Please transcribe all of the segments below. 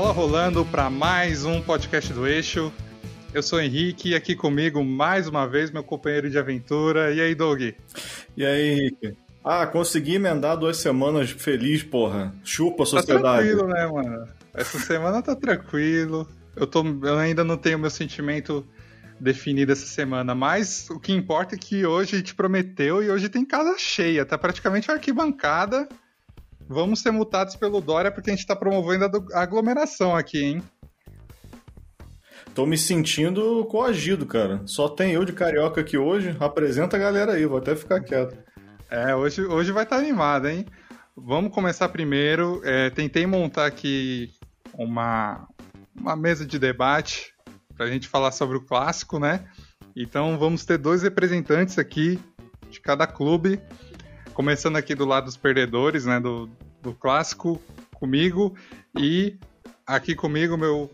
Bola rolando para mais um podcast do Eixo. Eu sou o Henrique e aqui comigo mais uma vez meu companheiro de aventura. E aí, Doug? E aí, Henrique? Ah, consegui emendar duas semanas feliz, porra. Chupa a Tá sociedade. tranquilo, né, mano? Essa semana tá tranquilo. Eu, tô, eu ainda não tenho meu sentimento definido essa semana, mas o que importa é que hoje a gente prometeu e hoje tem casa cheia. Tá praticamente arquibancada. Vamos ser multados pelo Dória porque a gente tá promovendo a aglomeração aqui, hein? Tô me sentindo coagido, cara. Só tem eu de carioca aqui hoje. Apresenta a galera aí, vou até ficar quieto. É, hoje, hoje vai estar animado, hein? Vamos começar primeiro. É, tentei montar aqui uma, uma mesa de debate para a gente falar sobre o clássico, né? Então vamos ter dois representantes aqui de cada clube. Começando aqui do lado dos perdedores, né? Do, do clássico, comigo. E aqui comigo, meu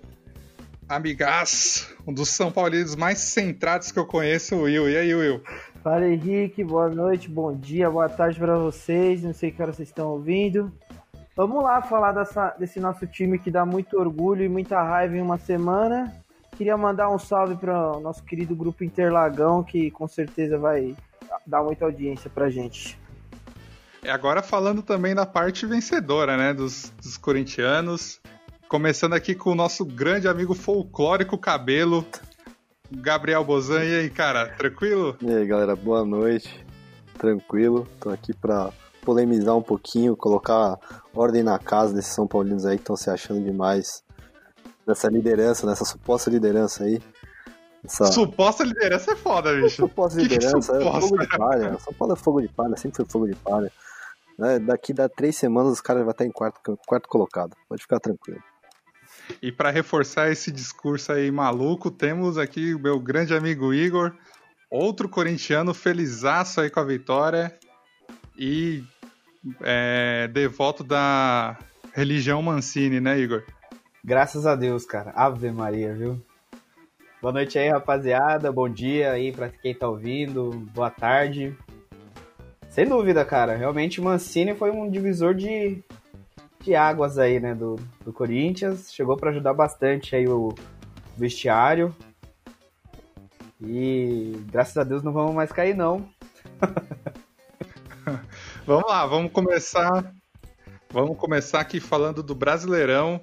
amigaço, um dos São Paulinos mais centrados que eu conheço, o Will. E aí, Will? Fala Henrique, boa noite, bom dia, boa tarde para vocês. Não sei que hora vocês estão ouvindo. Vamos lá falar dessa- desse nosso time que dá muito orgulho e muita raiva em uma semana. Queria mandar um salve para o nosso querido grupo Interlagão, que com certeza vai dar muita audiência pra gente. E agora falando também da parte vencedora, né, dos, dos corintianos. Começando aqui com o nosso grande amigo folclórico Cabelo, Gabriel Bozan. E aí, cara, tranquilo? E aí, galera, boa noite. Tranquilo, tô aqui pra polemizar um pouquinho, colocar ordem na casa desses São Paulinos aí que estão se achando demais nessa liderança, nessa suposta liderança aí. Essa Suposta liderança é foda, bicho. suposta Que que liderança é suposta? fogo de palha. São Paulo é fogo de palha, sempre foi fogo de palha. Né, Daqui dá três semanas os caras vão estar em quarto, quarto colocado. Pode ficar tranquilo. E para reforçar esse discurso aí maluco, temos aqui o meu grande amigo Igor, outro corintiano felizaço aí com a vitória e é, devoto da religião Mancini, né, Igor? Graças a Deus, cara. Ave Maria, viu? Boa noite aí, rapaziada. Bom dia aí pra quem tá ouvindo. Boa tarde. Sem dúvida, cara. Realmente Mancini foi um divisor de, de águas aí, né, do, do Corinthians. Chegou pra ajudar bastante aí o vestiário. E graças a Deus não vamos mais cair, não. Vamos lá, vamos começar. Vamos começar aqui falando do Brasileirão.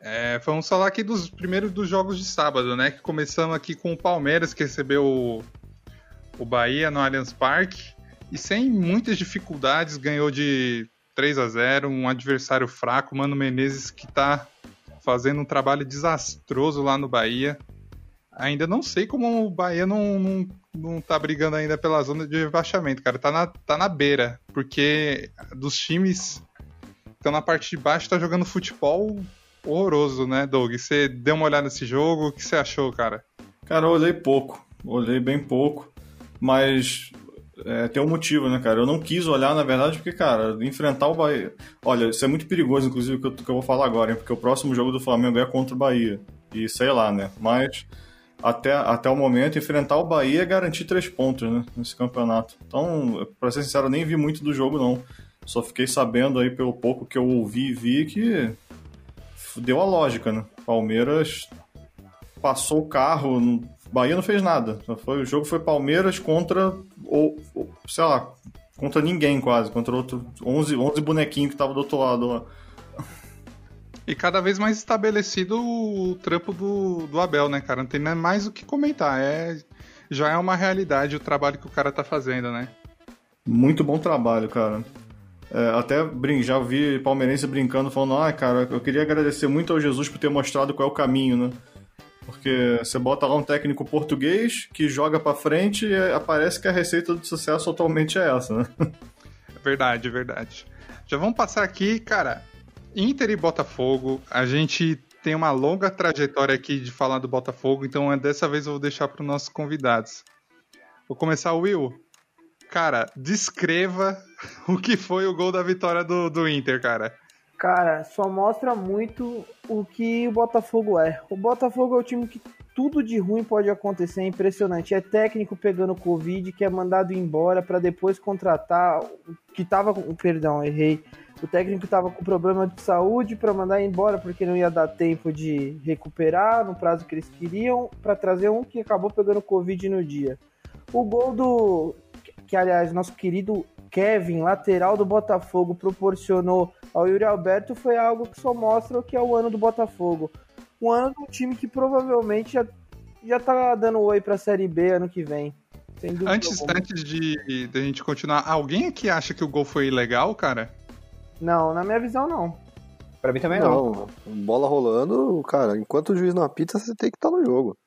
É, vamos falar aqui dos primeiros dos jogos de sábado, né? Que começamos aqui com o Palmeiras, que recebeu o, o Bahia no Allianz Parque. E sem muitas dificuldades, ganhou de 3 a 0 um adversário fraco, Mano Menezes, que tá fazendo um trabalho desastroso lá no Bahia. Ainda não sei como o Bahia não, não, não tá brigando ainda pela zona de rebaixamento, cara. Tá na, tá na beira, porque dos times que estão na parte de baixo tá jogando futebol horroroso, né, Doug? Você deu uma olhada nesse jogo, o que você achou, cara? Cara, eu olhei pouco. Olhei bem pouco. Mas é, tem um motivo, né, cara? Eu não quis olhar, na verdade, porque, cara, enfrentar o Bahia. Olha, isso é muito perigoso, inclusive, que eu, que eu vou falar agora, hein? Porque o próximo jogo do Flamengo é contra o Bahia. E sei lá, né? Mas até, até o momento, enfrentar o Bahia é garantir três pontos, né? Nesse campeonato. Então, pra ser sincero, eu nem vi muito do jogo, não. Só fiquei sabendo aí pelo pouco que eu ouvi e vi que deu a lógica, né? Palmeiras passou o carro, Bahia não fez nada. Só Foi, o jogo foi Palmeiras contra, ou, ou, sei lá, contra ninguém quase, contra outro 11, 11 bonequinhos que estavam do outro lado lá. E cada vez mais estabelecido o trampo do, do Abel, né, cara? Não tem mais o que comentar. É, já é uma realidade o trabalho que o cara tá fazendo, né? Muito bom trabalho, cara. É, até brin já vi palmeirense brincando, falando: Ah, cara, eu queria agradecer muito ao Jesus por ter mostrado qual é o caminho, né? Porque você bota lá um técnico português que joga pra frente e aparece que a receita do sucesso atualmente é essa, né? Verdade, verdade. Já vamos passar aqui, cara. Inter e Botafogo. A gente tem uma longa trajetória aqui de falar do Botafogo, então é dessa vez eu vou deixar para os nossos convidados. Vou começar, Will. Cara, descreva o que foi o gol da vitória do, do Inter, cara. Cara, só mostra muito o que o Botafogo é. O Botafogo é o time que tudo de ruim pode acontecer, é impressionante. É técnico pegando Covid, que é mandado embora para depois contratar, que tava com, perdão, errei. O técnico tava com problema de saúde para mandar embora porque não ia dar tempo de recuperar no prazo que eles queriam, para trazer um que acabou pegando Covid no dia. O gol do que aliás nosso querido Kevin, lateral do Botafogo, proporcionou ao Yuri Alberto foi algo que só mostra o que é o ano do Botafogo um ano de um time que provavelmente já, já tá dando oi pra Série B ano que vem. Antes, antes de, de a gente continuar, alguém aqui acha que o gol foi legal, cara? Não, na minha visão não. Pra mim também não. não. Bola rolando, cara, enquanto o juiz não apita, você tem que estar tá no jogo.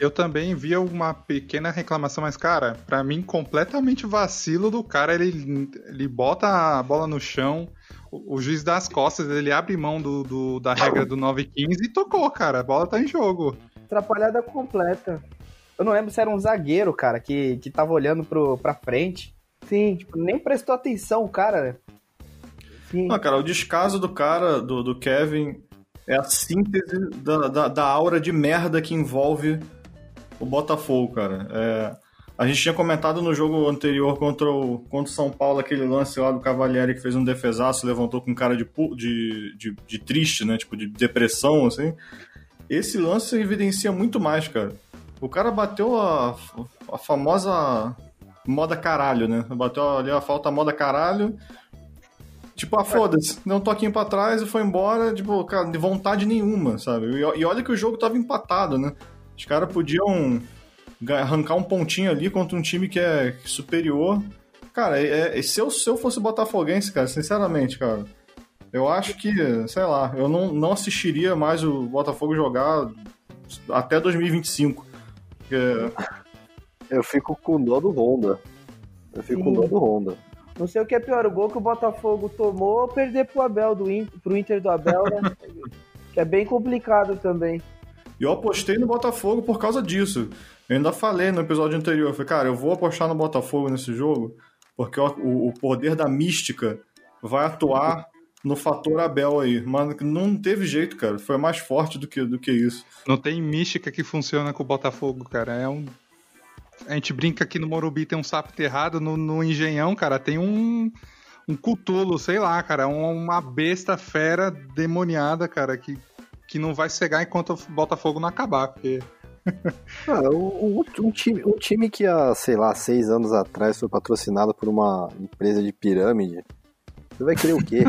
Eu também vi uma pequena reclamação, mas, cara, para mim, completamente vacilo do cara. Ele, ele bota a bola no chão, o, juiz dá as costas, ele abre mão do, do da regra do 9-15 e tocou, cara. A bola tá em jogo. Atrapalhada completa. Eu não lembro se era um zagueiro, cara, que, que tava olhando pro, pra frente. Sim, tipo, nem prestou atenção o cara. Sim. Ah, cara, o descaso do cara, do, do Kevin, é a síntese da, da, da aura de merda que envolve o Botafogo, cara. É, a gente tinha comentado no jogo anterior contra o, contra o São Paulo aquele lance lá do Cavalieri que fez um defesaço, levantou com cara de, de, de, de triste, né? Tipo, de depressão, assim. Esse lance evidencia muito mais, cara. O cara bateu a, a famosa moda caralho, né? Bateu ali a falta moda caralho. Tipo, ah, foda-se, deu um toquinho pra trás e foi embora, tipo, cara, de vontade nenhuma, sabe? E, e olha que o jogo tava empatado, né? Os caras podiam arrancar um pontinho ali contra um time que é superior. Cara, é, é, se, eu, se eu fosse botafoguense, cara, sinceramente, cara, eu acho que, sei lá, eu não, não assistiria mais o Botafogo jogar até 2025. Porque... Eu fico com dó do Honda. Eu fico Sim. com dó do Honda. Não sei o que é pior, o gol que o Botafogo tomou ou perder pro Abel do Inter, pro Inter do Abel, né? que é bem complicado também. E eu apostei no Botafogo por causa disso. Eu ainda falei no episódio anterior, eu falei, cara, eu vou apostar no Botafogo nesse jogo, porque o, o poder da mística vai atuar no fator Abel aí. Mas não teve jeito, cara. Foi mais forte do que, do que isso. Não tem mística que funciona com o Botafogo, cara. É um. A gente brinca aqui no Morumbi tem um sapo enterrado, no, no Engenhão, cara, tem um. Um cutulo, sei lá, cara. Uma besta fera demoniada, cara, que, que não vai cegar enquanto o Botafogo não acabar, porque ah, um, um, time, um time que há, sei lá, seis anos atrás foi patrocinado por uma empresa de pirâmide. Você vai querer o quê?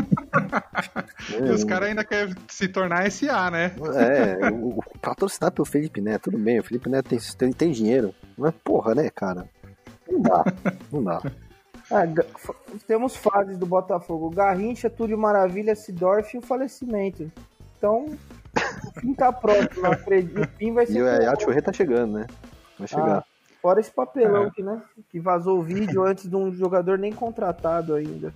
é, os caras ainda querem se tornar SA, né? É, o, patrocinado pelo Felipe Neto, tudo bem, o Felipe Neto tem, tem, tem dinheiro. Mas porra, né, cara? Não dá, não dá. Ah, temos fases do Botafogo: Garrincha, Túlio Maravilha, Sidorf e o falecimento. Então, o fim tá próximo, acredito. O fim vai ser. E o Yachurê tá chegando, né? Vai chegar. Ah, fora esse papelão é. que, né? Que vazou o vídeo antes de um jogador nem contratado ainda.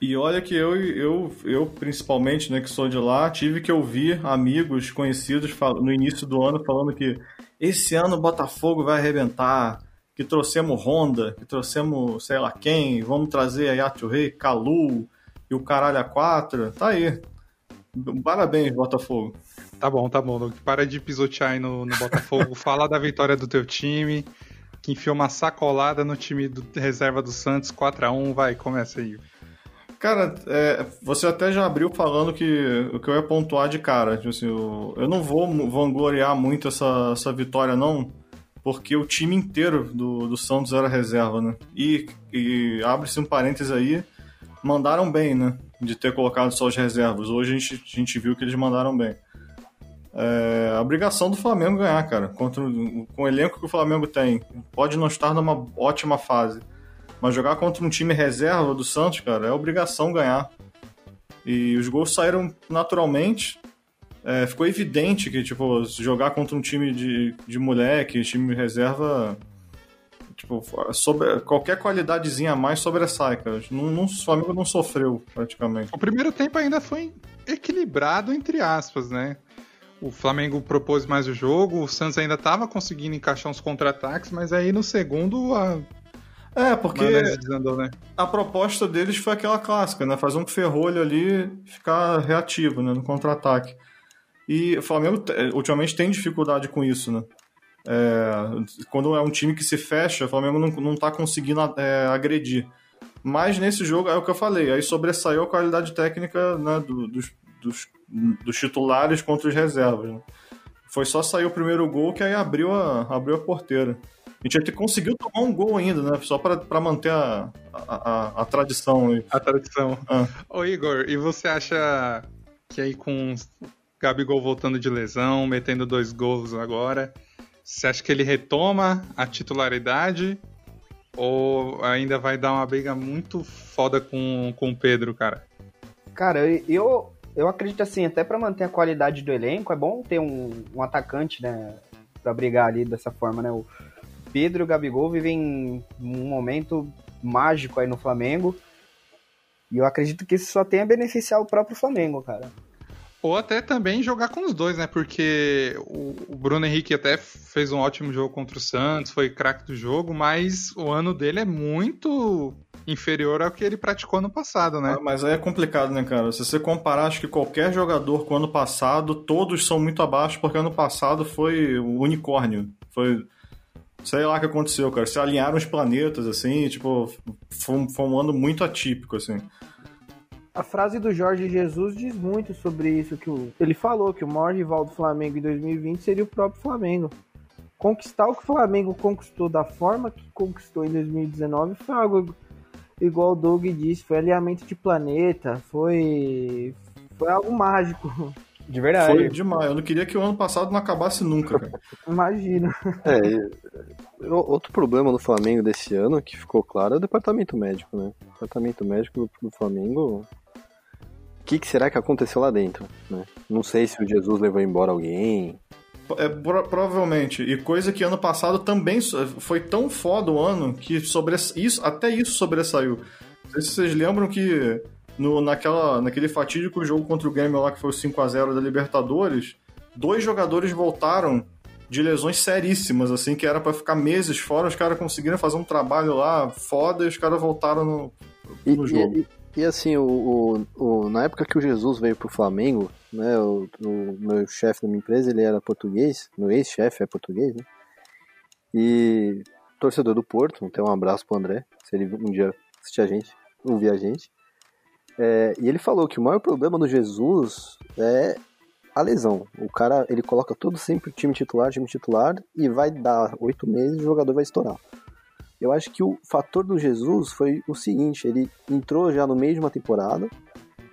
E olha que eu, eu, eu principalmente, né, que sou de lá, tive que ouvir amigos conhecidos no início do ano falando que esse ano o Botafogo vai arrebentar, que trouxemos Honda, que trouxemos sei lá quem, vamos trazer a Yato Rei, Calu e o caralho a quatro. Tá aí. Parabéns, Botafogo. Tá bom, tá bom. Para de pisotear aí no, no Botafogo. Fala da vitória do teu time, que enfiou uma sacolada no time do reserva do Santos, 4 a 1 Vai, começa aí. Cara, é, você até já abriu falando que o que eu ia pontuar de cara. Tipo assim, eu, eu não vou vangloriar muito essa, essa vitória, não, porque o time inteiro do, do Santos era reserva, né? E, e abre-se um parênteses aí, mandaram bem, né? De ter colocado só as reservas. Hoje a gente, a gente viu que eles mandaram bem. É a obrigação do Flamengo ganhar, cara. Contra, com o elenco que o Flamengo tem. Pode não estar numa ótima fase. Mas jogar contra um time reserva do Santos, cara, é obrigação ganhar. E os gols saíram naturalmente. É, ficou evidente que, tipo, jogar contra um time de, de moleque, time reserva, Tipo, sobre, qualquer qualidadezinha a mais sobressai, cara. Não, não, o Flamengo não sofreu, praticamente. O primeiro tempo ainda foi equilibrado, entre aspas, né? O Flamengo propôs mais o jogo, o Santos ainda estava conseguindo encaixar uns contra-ataques, mas aí no segundo a. É, porque desandou, né? a proposta deles foi aquela clássica, né? Fazer um ferrolho ali ficar reativo né? no contra-ataque. E o Flamengo ultimamente tem dificuldade com isso, né? É, quando é um time que se fecha, o Flamengo não, não tá conseguindo é, agredir. Mas nesse jogo, é o que eu falei, aí sobressaiu a qualidade técnica né, do, dos, dos, dos, titulares contra os reservas. Né? Foi só sair o primeiro gol que aí abriu a, abriu a porteira. A gente até conseguiu tomar um gol ainda, né? Só para manter a, a, a, tradição. Aí. A tradição. Ah. Ô Igor, e você acha que aí com Gabigol voltando de lesão, metendo dois gols agora, você acha que ele retoma a titularidade ou ainda vai dar uma briga muito foda com, com o Pedro, cara? Cara, eu, eu acredito assim, até para manter a qualidade do elenco, é bom ter um, um atacante, né? Pra brigar ali dessa forma, né? O Pedro e o Gabigol vivem um momento mágico aí no Flamengo. E eu acredito que isso só tem a beneficiar o próprio Flamengo, cara. Ou até também jogar com os dois, né? Porque o Bruno Henrique até fez um ótimo jogo contra o Santos, foi craque do jogo, mas o ano dele é muito inferior ao que ele praticou no passado, né? Ah, mas aí é complicado, né, cara? Se você comparar, acho que qualquer jogador com o ano passado, todos são muito abaixo, porque ano passado foi o unicórnio. Foi. Sei lá o que aconteceu, cara. Se alinharam os planetas, assim, tipo, foi, foi um ano muito atípico, assim a frase do Jorge Jesus diz muito sobre isso que o, ele falou que o maior rival do Flamengo em 2020 seria o próprio Flamengo. Conquistar o que o Flamengo conquistou da forma que conquistou em 2019 foi algo igual o Doug disse, foi alinhamento de planeta, foi foi algo mágico. De verdade. Foi demais. Eu não queria que o ano passado não acabasse nunca, cara. Imagina. É, outro problema do Flamengo desse ano que ficou claro é o departamento médico, né? O departamento médico do Flamengo que, que será que aconteceu lá dentro? Né? Não sei se o Jesus levou embora alguém. É, provavelmente. E coisa que ano passado também foi tão foda o ano que sobre isso, até isso sobressaiu. Não sei se vocês lembram que no, naquela, naquele fatídico jogo contra o Grêmio lá que foi o 5 a 0 da Libertadores, dois jogadores voltaram de lesões seríssimas, assim, que era para ficar meses fora, os caras conseguiram fazer um trabalho lá foda e os caras voltaram no, no e, jogo. E, e assim, o, o, o, na época que o Jesus veio pro Flamengo, né, o, o meu chefe da minha empresa, ele era português, meu ex-chefe é português, né? E torcedor do Porto, então um abraço pro André, se ele um dia assistir a gente, ouvir a gente. É, e ele falou que o maior problema do Jesus é a lesão. O cara, ele coloca todo sempre time titular, time titular, e vai dar oito meses e o jogador vai estourar. Eu acho que o fator do Jesus foi o seguinte: ele entrou já no meio de uma temporada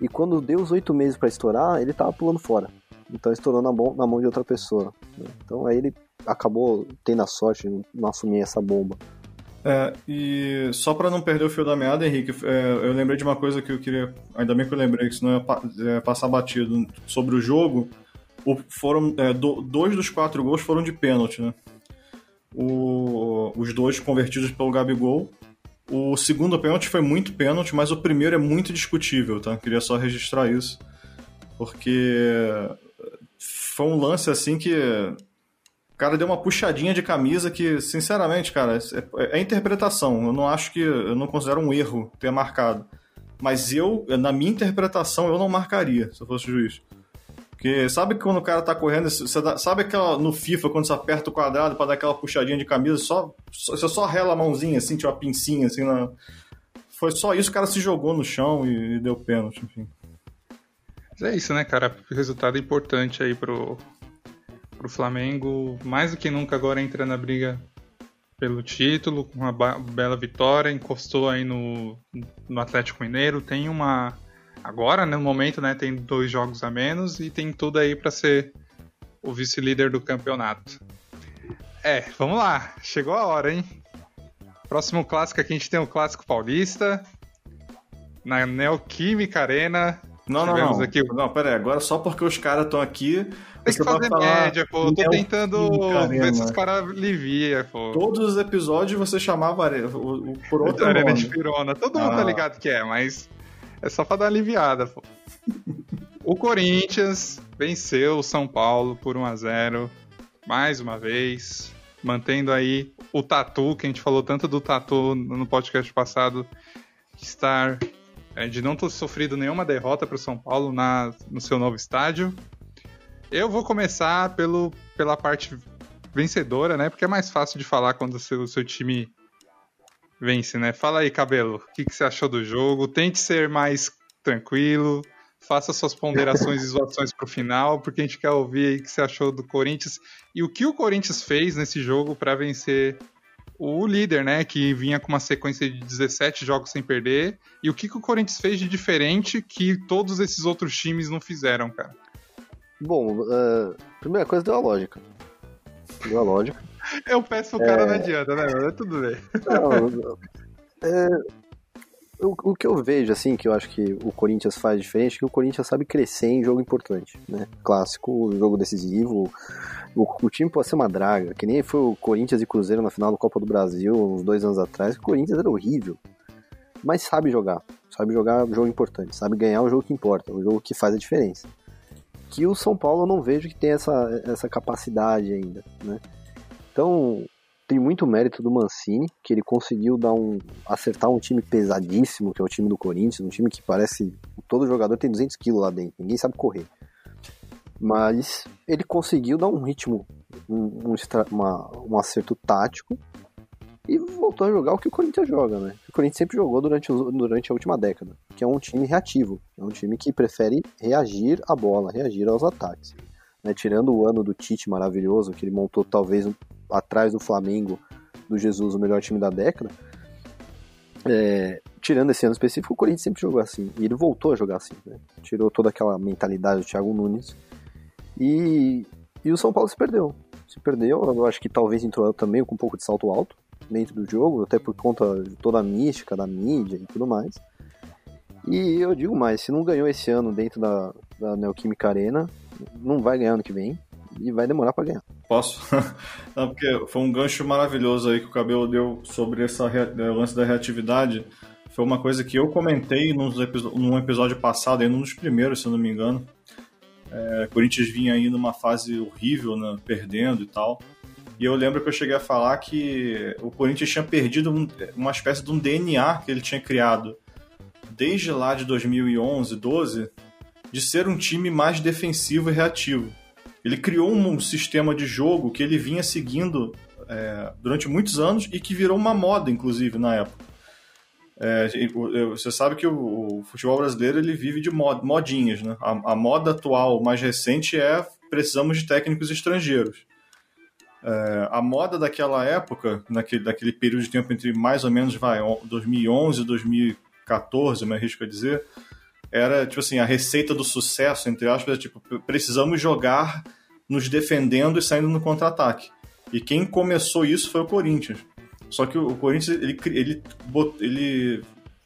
e quando deu os oito meses para estourar, ele tava pulando fora. Então estourou na, mão, na mão de outra pessoa. Né? Então aí ele acabou tendo a sorte de não assumir essa bomba. É, e só para não perder o fio da meada, Henrique, é, eu lembrei de uma coisa que eu queria. Ainda bem que eu lembrei, que senão ia é, passar batido sobre o jogo. O, foram, é, do, dois dos quatro gols foram de pênalti, né? O, os dois convertidos pelo Gabigol. O segundo pênalti foi muito pênalti, mas o primeiro é muito discutível, tá? Queria só registrar isso. Porque foi um lance assim que o cara deu uma puxadinha de camisa que, sinceramente, cara, é, é, interpretação. Eu não acho que. Eu não considero um erro ter marcado. Mas eu, na minha interpretação, eu não marcaria se eu fosse juiz. Porque sabe quando o cara tá correndo, você dá, sabe aquela no FIFA, quando você aperta o quadrado para dar aquela puxadinha de camisa, só, você só rela a mãozinha, assim, tipo uma pincinha, assim, na... Foi só isso, o cara se jogou no chão e, e deu pênalti, enfim. Mas é isso, né, cara? Resultado importante aí pro, pro Flamengo. Mais do que nunca agora entra na briga pelo título, com uma bela vitória, encostou aí no, no Atlético Mineiro, tem uma agora, né, no momento, né, tem dois jogos a menos e tem tudo aí para ser o vice-líder do campeonato. É, vamos lá, chegou a hora, hein? Próximo clássico aqui a gente tem o clássico paulista na Neoquímica Arena. Não, não, não. Aqui... Não, pera aí, agora só porque os caras estão aqui. Tem que fazer média, pô. Eu tô tentando ver se os caras aliviam, pô. Todos os episódios você chamava o, o, por outro Arena nome. de Pirona. Todo mundo tá ah. tá ligado que é, mas é só pra dar aliviada, pô. O Corinthians venceu o São Paulo por 1 a 0 mais uma vez, mantendo aí o Tatu, que a gente falou tanto do Tatu no podcast passado, estar é, de não ter sofrido nenhuma derrota para o São Paulo na, no seu novo estádio. Eu vou começar pelo, pela parte vencedora, né? Porque é mais fácil de falar quando o seu, o seu time vence, né? Fala aí, Cabelo, o que, que você achou do jogo? Tente ser mais tranquilo, faça suas ponderações e zoações pro final, porque a gente quer ouvir aí o que você achou do Corinthians e o que o Corinthians fez nesse jogo para vencer o líder, né? Que vinha com uma sequência de 17 jogos sem perder. E o que, que o Corinthians fez de diferente que todos esses outros times não fizeram, cara? Bom, uh, primeira coisa deu a lógica. Deu a lógica. Eu peço o cara, é... não adianta, né? Mas tudo bem. Não, é, o, o, que eu vejo, assim, que eu acho que o Corinthians faz diferente, é que o Corinthians sabe crescer em jogo importante, né? Clássico, jogo decisivo. O, o, time pode ser uma draga, que nem foi o Corinthians e Cruzeiro na final da Copa do Brasil, uns dois anos atrás. O Corinthians era horrível, mas sabe jogar. Sabe jogar um jogo importante, sabe ganhar o jogo que importa, o jogo que faz a diferença. Que o São Paulo eu não vejo que tem essa, essa capacidade ainda, né? Então, tem muito mérito do Mancini, que ele conseguiu dar um acertar um time pesadíssimo, que é o time do Corinthians, um time que parece todo jogador tem 200 quilos lá dentro, ninguém sabe correr. Mas ele conseguiu dar um ritmo, um, um, uma, um acerto tático e voltou a jogar o que o Corinthians joga, né? O Corinthians sempre jogou durante, durante a última década, que é um time reativo, é um time que prefere reagir à bola, reagir aos ataques. Né? Tirando o ano do Tite maravilhoso, que ele montou talvez atrás do Flamengo, do Jesus, o melhor time da década. É, tirando esse ano específico, o Corinthians sempre jogou assim. E ele voltou a jogar assim. Né? Tirou toda aquela mentalidade do Thiago Nunes. E, e o São Paulo se perdeu. Se perdeu, eu acho que talvez entrou também com um pouco de salto alto dentro do jogo, até por conta de toda a mística da mídia e tudo mais. E eu digo mais, se não ganhou esse ano dentro da, da Neoquímica Arena, não vai ganhar ano que vem e vai demorar para ganhar. Posso? Não, porque foi um gancho maravilhoso aí que o Cabelo deu sobre essa é, lance da reatividade. Foi uma coisa que eu comentei num episódio passado, ainda um dos primeiros, se eu não me engano. É, Corinthians vinha aí numa fase horrível, né, perdendo e tal. E eu lembro que eu cheguei a falar que o Corinthians tinha perdido um, uma espécie de um DNA que ele tinha criado desde lá de 2011, 12, de ser um time mais defensivo e reativo. Ele criou um sistema de jogo que ele vinha seguindo é, durante muitos anos e que virou uma moda, inclusive, na época. É, você sabe que o, o, futebol brasileiro ele vive de mod, modinhas, né? A, a, moda atual mais recente é precisamos de técnicos estrangeiros. É, a moda daquela época, naquele, daquele período de tempo entre mais ou menos vai, 2011 e 2014, me arrisco a dizer, era, tipo assim, a receita do sucesso, entre aspas, é, tipo, precisamos jogar nos defendendo e saindo no contra-ataque. E quem começou isso foi o Corinthians. Só que o Corinthians, ele, ele, botou, ele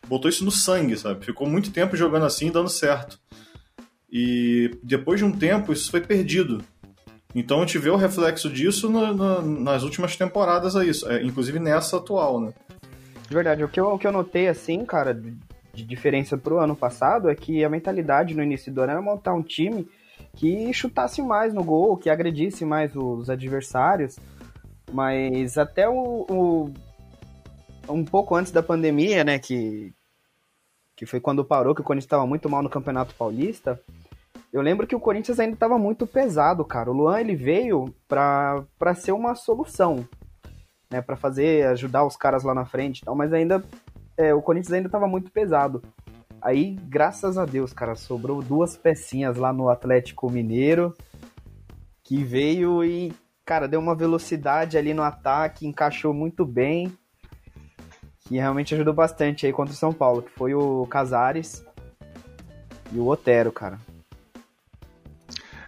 botou isso no sangue, sabe? Ficou muito tempo jogando assim e dando certo. E depois de um tempo, isso foi perdido. Então a gente vê o reflexo disso no, no, nas últimas temporadas aí, é, inclusive nessa atual, né? Verdade, o que eu, o que eu notei assim, cara, de diferença pro ano passado é que a mentalidade no início do ano era montar um time que chutasse mais no gol, que agredisse mais os adversários. Mas até o, o um pouco antes da pandemia, né, que que foi quando parou, que o Corinthians estava muito mal no Campeonato Paulista. Eu lembro que o Corinthians ainda estava muito pesado, cara. O Luan ele veio para ser uma solução, né, para fazer ajudar os caras lá na frente, tal, mas ainda é, o Corinthians ainda estava muito pesado. Aí, graças a Deus, cara, sobrou duas pecinhas lá no Atlético Mineiro que veio e, cara, deu uma velocidade ali no ataque, encaixou muito bem. Que realmente ajudou bastante aí contra o São Paulo, que foi o Casares e o Otero, cara.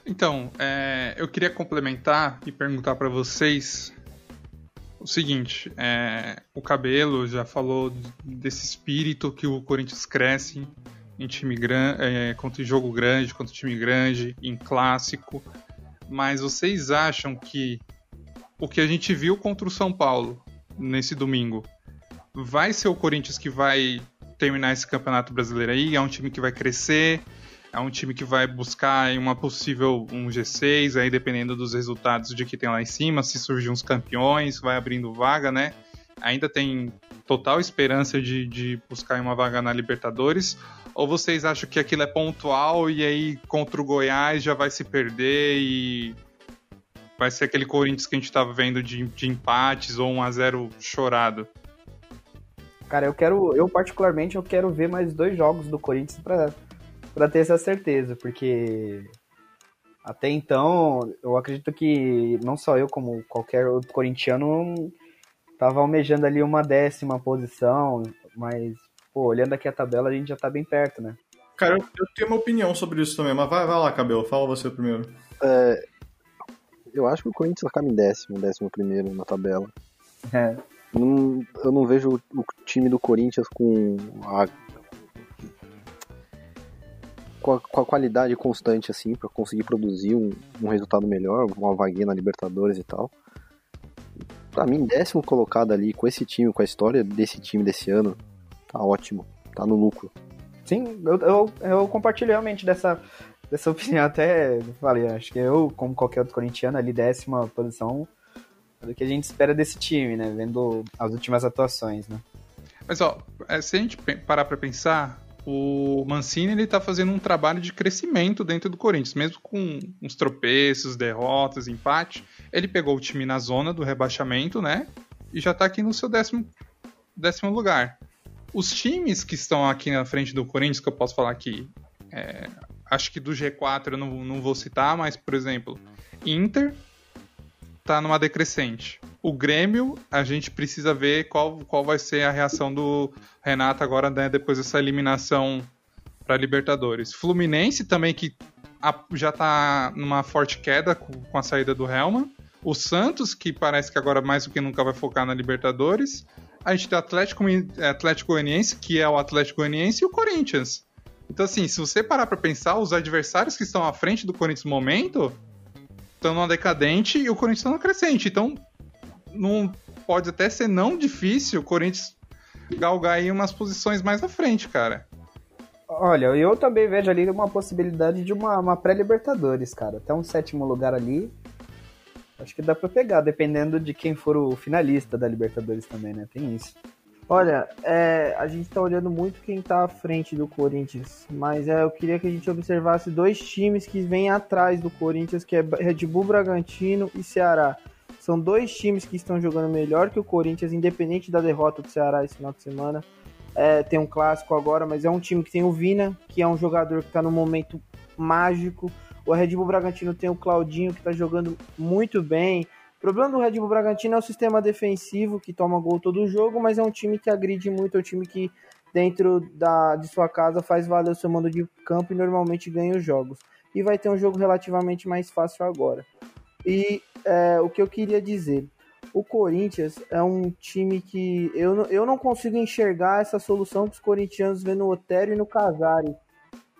Então, é, eu queria complementar e perguntar para vocês o seguinte, é, o Cabelo já falou desse espírito que o Corinthians cresce em time grande, é, contra jogo grande, contra time grande, em clássico. Mas vocês acham que o que a gente viu contra o São Paulo nesse domingo vai ser o Corinthians que vai terminar esse campeonato brasileiro aí? É um time que vai crescer? É um time que vai buscar uma possível um G6, aí dependendo dos resultados de que tem lá em cima, se surgir uns campeões, vai abrindo vaga, né? Ainda tem total esperança de, de buscar uma vaga na Libertadores? Ou vocês acham que aquilo é pontual e aí contra o Goiás já vai se perder e vai ser aquele Corinthians que a gente estava vendo de, de empates ou 1 a 0 chorado? Cara, eu quero, eu particularmente, eu quero ver mais dois jogos do Corinthians para ter essa certeza, porque até então, eu acredito que não só eu, como qualquer outro corintiano, tava almejando ali uma décima posição, mas, pô, olhando aqui a tabela, a gente já tá bem perto, né? Cara, eu, eu tenho uma opinião sobre isso também, mas vai, vai lá, Cabelo, fala você primeiro. É, eu acho que o Corinthians acaba em décimo, décimo primeiro na tabela. É. Não, eu não vejo o time do Corinthians com a com a, com a qualidade constante, assim, para conseguir produzir um, um, resultado melhor, uma vaguinha na Libertadores e tal. Pra mim, décimo colocado ali, com esse time, com a história desse time desse ano, tá ótimo, tá no lucro. Sim, eu, eu, eu compartilho realmente dessa, dessa opinião, até falei, acho que eu, como qualquer outro corintiano, ali décima posição, do que a gente espera desse time, né, vendo as últimas atuações, né. Mas, ó, é, se a gente parar pra pensar, o Mancini ele tá fazendo um trabalho de crescimento dentro do Corinthians, mesmo com uns tropeços, derrotas, empate. Ele pegou o time na zona do rebaixamento, né? E já tá aqui no seu décimo, décimo lugar. Os times que estão aqui na frente do Corinthians, que eu posso falar aqui, é, acho que do G4 eu não, não vou citar, mas, por exemplo, Inter tá numa decrescente. O Grêmio, a gente precisa ver qual, qual vai ser a reação do Renato agora, né, depois dessa eliminação para Libertadores. Fluminense também, que já está numa forte queda com a saída do Helman. O Santos, que parece que agora mais do que nunca vai focar na Libertadores. A gente tem o Atlético, Atlético Goianiense, que é o Atlético Goianiense, e o Corinthians. Então, assim, se você parar para pensar, os adversários que estão à frente do Corinthians no momento estão numa decadente e o Corinthians está numa crescente. Então, não pode até ser não difícil o Corinthians galgar aí umas posições mais à frente, cara. Olha, eu também vejo ali uma possibilidade de uma, uma pré-Libertadores, cara. Até um sétimo lugar ali. Acho que dá pra pegar, dependendo de quem for o finalista da Libertadores também, né? Tem isso. Olha, é, a gente tá olhando muito quem tá à frente do Corinthians, mas é, eu queria que a gente observasse dois times que vêm atrás do Corinthians, que é Red Bull Bragantino e Ceará. São dois times que estão jogando melhor que o Corinthians, independente da derrota do Ceará esse final de semana. É, tem um clássico agora, mas é um time que tem o Vina, que é um jogador que está no momento mágico. O Red Bull Bragantino tem o Claudinho, que está jogando muito bem. O problema do Red Bull Bragantino é o sistema defensivo, que toma gol todo jogo, mas é um time que agride muito, é um time que dentro da, de sua casa faz valer o seu mando de campo e normalmente ganha os jogos. E vai ter um jogo relativamente mais fácil agora. E é, o que eu queria dizer, o Corinthians é um time que eu, não, eu não consigo enxergar essa solução que os corintianos vê no Otero e no Casares.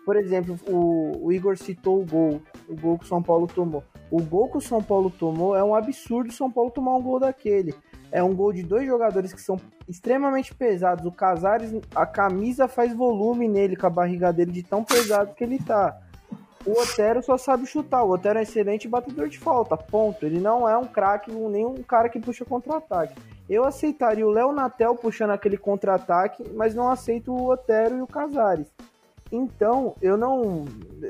Por exemplo, o, o, Igor citou o gol, o gol que o São Paulo tomou. O gol que o São Paulo tomou é um absurdo o São Paulo tomar um gol daquele. É um gol de dois jogadores que são extremamente pesados. O Casares, a camisa faz volume nele com a barriga dele de tão pesado que ele tá. O Otero só sabe chutar. O Otero é excelente batedor de falta, ponto. Ele não é um craque, nem um cara que puxa contra-ataque. Eu aceitaria o Léo Natel puxando aquele contra-ataque, mas não aceito o Otero e o Casares. Então, eu não,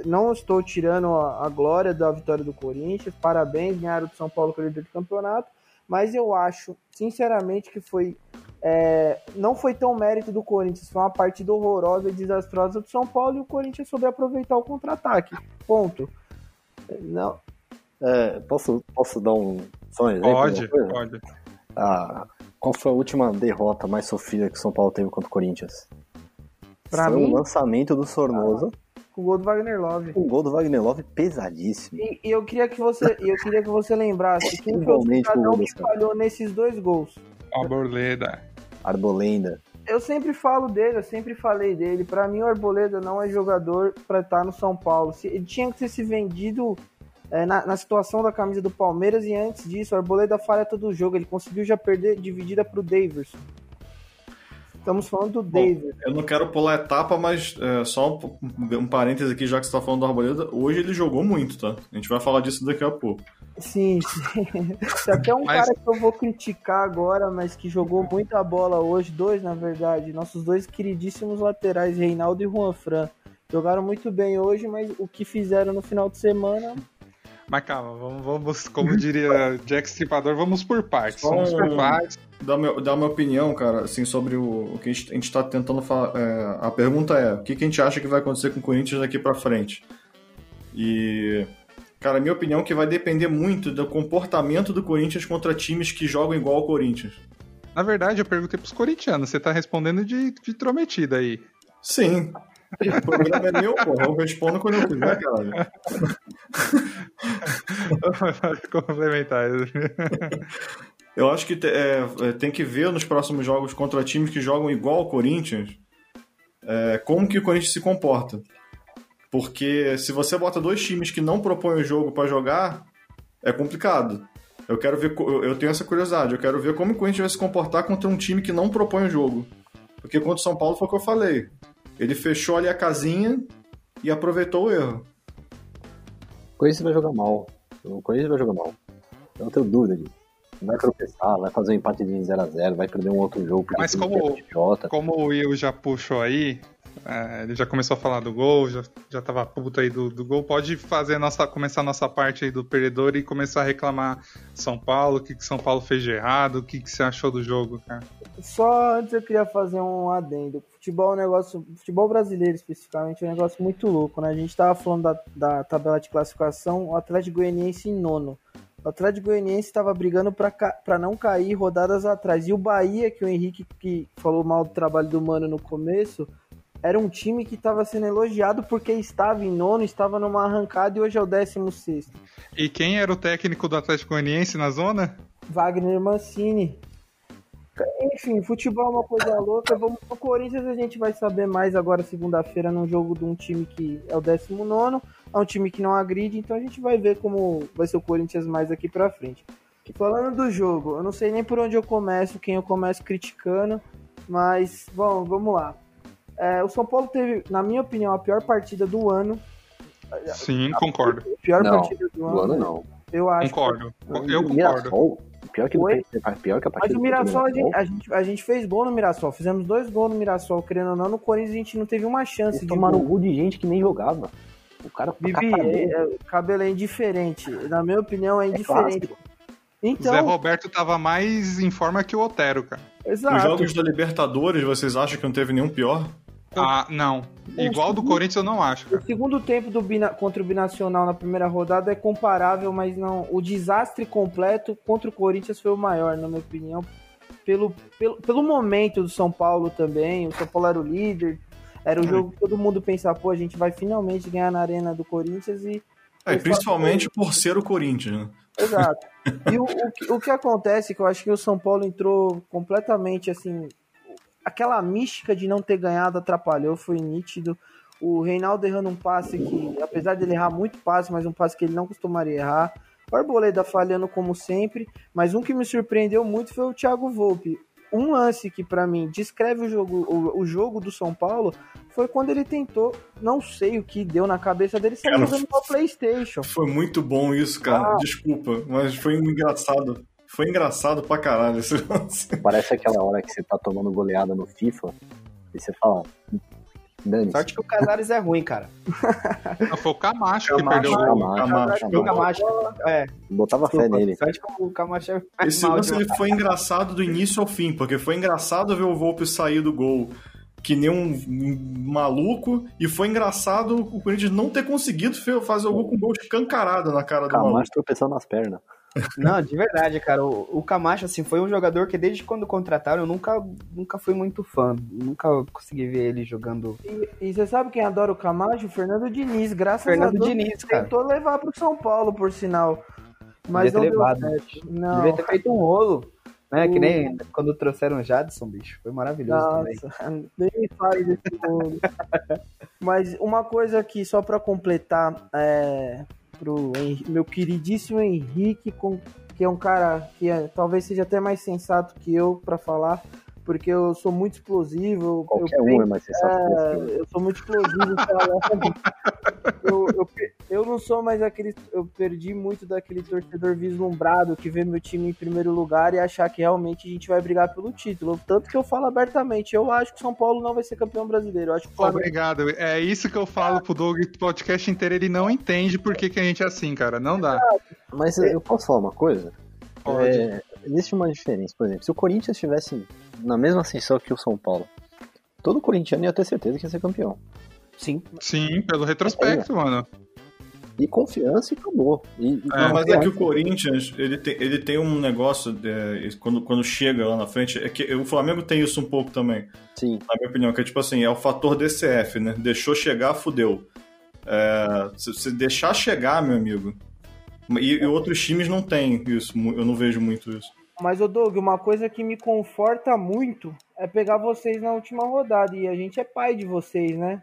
não estou tirando a, a glória da vitória do Corinthians. Parabéns, ganharam do São Paulo com o líder do campeonato. Mas eu acho, sinceramente, que foi é, não foi tão mérito do Corinthians, foi uma partida horrorosa e desastrosa do São Paulo e o Corinthians soube aproveitar o contra-ataque. Ponto. Não. É, posso, posso dar um, só um exemplo? Pode, pode. Ah, qual foi a última derrota mais sofrida que o São Paulo teve contra o Corinthians? Pra foi mim, o lançamento do Sornosa. com o gol do Wagner Love. Um gol do Wagner Love pesadíssimo. E, e eu queria que você, eu queria que você lembrasse quem foi o o cidadão que falhou nesses dois gols. Arboleda. Arbolenda. Eu sempre falo dele, eu sempre falei dele. Pra mim, o Arboleda não é jogador pra estar no São Paulo. Se- Ele tinha que ter se vendido é, na, na situação da camisa do Palmeiras e antes disso, o Arboleda falha todo o jogo. Ele conseguiu já perder dividida pro Daverson. Estamos falando do Bom, Daverson. eu não quero pular etapa, mas é, só um, um parêntese aqui, já que você tá falando do Arboleda. Hoje ele jogou muito, tá? A gente vai falar disso daqui a pouco. Sim, sim. Tem até um mas... cara que eu vou criticar agora, mas que jogou muita bola hoje, dois na verdade, nossos dois queridíssimos laterais, Reinaldo e Juan Fran. Jogaram muito bem hoje, mas o que fizeram no final de semana. Mas calma, vamos, vamos como diria Jack Stripador, vamos por partes. Vamos por partes. Dar minha, dar minha opinião, cara, assim, sobre o, o que a gente, está tentando falar. É, a pergunta é: o que, que a gente acha que vai acontecer com o Corinthians daqui para frente? E. Cara, minha opinião é que vai depender muito do comportamento do Corinthians contra times que jogam igual ao Corinthians. Na verdade, eu perguntei pros corintianos, você tá respondendo de, de trometida aí. Sim, o programa é meu, porra. Eu respondo quando eu quiser, cara. Pode complementar. Eu acho que é, é, tem que ver nos próximos jogos contra times que jogam igual ao Corinthians é, como que o Corinthians se comporta. Porque se você bota dois times que não propõem o jogo para jogar, é complicado. Eu quero ver, eu tenho essa curiosidade, eu quero ver como o Corinthians vai se comportar contra um time que não propõe o jogo. Porque contra o São Paulo foi o que eu falei. Ele fechou ali a casinha e aproveitou o erro. O Corinthians vai jogar mal. O Corinthians vai jogar mal. Eu não tenho dúvida disso. Vai tropeçar, vai fazer um empate de 0x0, vai perder um outro jogo. Mas como, como o Will já puxou aí, é, ele já começou a falar do gol, já, já tava puto aí do, do gol. Pode fazer nossa, começar a nossa parte aí do perdedor e começar a reclamar São Paulo, o que, que São Paulo fez de errado, o que, que você achou do jogo, cara? Só antes eu queria fazer um adendo. Futebol é um negócio. Futebol brasileiro especificamente é um negócio muito louco, né? A gente tava falando da, da tabela de classificação, o Atlético Goianiense em nono. O Atlético Goianiense estava brigando para não cair rodadas atrás. E o Bahia, que o Henrique que falou mal do trabalho do Mano no começo, era um time que estava sendo elogiado porque estava em nono, estava numa arrancada e hoje é o décimo sexto. E quem era o técnico do Atlético Goianiense na zona? Wagner Mancini. Enfim, futebol é uma coisa louca. Vamos pro Corinthians, a gente vai saber mais agora segunda-feira num jogo de um time que é o 19, é um time que não agride, então a gente vai ver como vai ser o Corinthians mais aqui pra frente. Falando do jogo, eu não sei nem por onde eu começo, quem eu começo criticando, mas bom, vamos lá. É, o São Paulo teve, na minha opinião, a pior partida do ano. Sim, concordo. Pior não, partida do, do ano. ano não. Eu acho. Concordo. Eu concordo. Pior que, Oi? pior que a partida Mas o Mirassol, a gente, a, gente, a gente fez gol no Mirassol. Fizemos dois gols no Mirassol, querendo ou não. No Corinthians a gente não teve uma chance Eles de tomaram gol. gol de gente que nem jogava. O cara Bibi, é, o cabelo é indiferente. Na minha opinião, é, é indiferente. É então... Zé Roberto tava mais em forma que o Otero, cara. Exato. Os jogos da Libertadores, vocês acham que não teve nenhum pior? Ah, não. Igual do Corinthians eu não acho. Cara. O segundo tempo do Bina, contra o Binacional na primeira rodada é comparável, mas não. O desastre completo contra o Corinthians foi o maior, na minha opinião. Pelo, pelo, pelo momento do São Paulo também. O São Paulo era o líder. Era o jogo que todo mundo pensava, pô, a gente vai finalmente ganhar na arena do Corinthians e. É, principalmente por ser o Corinthians, né? Exato. E o, o, o que acontece, é que eu acho que o São Paulo entrou completamente assim aquela mística de não ter ganhado atrapalhou, foi nítido. O Reinaldo errando um passe que, apesar de ele errar muito passe, mas um passe que ele não costumaria errar. O Arboleda falhando como sempre, mas um que me surpreendeu muito foi o Thiago Volpe. Um lance que para mim descreve o jogo, o, o, jogo do São Paulo foi quando ele tentou, não sei o que deu na cabeça dele, sair jogando no PlayStation. Foi muito bom isso, cara. Ah. Desculpa, mas foi engraçado. Foi engraçado pra caralho esse lance. Parece aquela hora que você tá tomando goleada no FIFA e você fala. Dane Sorte que o Casares é ruim, cara. Não, foi o Camacho, Camacho que perdeu o gol. Camacho, Camacho. Camacho. É. Botava fé nele. Sorte que o Camacho é Esse lance ele foi engraçado do início ao fim, porque foi engraçado ver o Volpe sair do gol que nem um maluco, e foi engraçado o Corinthians não ter conseguido fazer o gol com o gol escancarado na cara do Camacho maluco. tropeçando nas pernas. Não, de verdade, cara. O, o, Camacho, assim, foi um jogador que desde quando contrataram eu nunca, nunca fui muito fã. Nunca consegui ver ele jogando. E, e você sabe quem adora o Camacho? O Fernando Diniz. Graças Fernando a Deus, Diniz, cara. tentou levar pro São Paulo, por sinal. Mas Devia não ter levado. Não. Devia ter feito um rolo. Né? Que nem quando trouxeram o Jadson, bicho. Foi maravilhoso Nossa, também. Nem fale desse mundo. Mas uma coisa aqui, só para completar, é, pro meu queridíssimo Henrique, que é um cara que é, talvez seja até mais sensato que eu para falar, porque eu sou muito explosivo. Qualquer eu, um é mais sensato. É, eu sou muito explosivo. eu, eu, eu, não sou mais aquele. Eu perdi muito daquele torcedor vislumbrado que vê meu time em primeiro lugar e achar que realmente a gente vai brigar pelo título. Tanto que eu falo abertamente, eu acho que São Paulo não vai ser campeão brasileiro. Eu acho que Flamengo... Obrigado. É isso que eu falo pro Doug, o podcast inteiro, ele não entende por que, que a gente é assim, cara. Não dá. Mas eu posso falar uma coisa? Pode. É, existe uma diferença, por exemplo, se o Corinthians estivesse na mesma ascensão que o São Paulo, todo corintiano ia ter certeza que ia ser campeão. Sim. Sim, pelo retrospecto, é. mano. E confiança e acabou. E, e é, mas é que o Corinthians, ele tem, ele tem um negócio, de, quando, quando chega lá na frente, é que o Flamengo tem isso um pouco também. Sim. Na minha opinião, que é tipo assim, é o fator DCF, né? Deixou chegar, fudeu. É, se, se deixar chegar, meu amigo. E, e outros times não têm isso, eu não vejo muito isso. Mas, ô Doug, uma coisa que me conforta muito é pegar vocês na última rodada. E a gente é pai de vocês, né?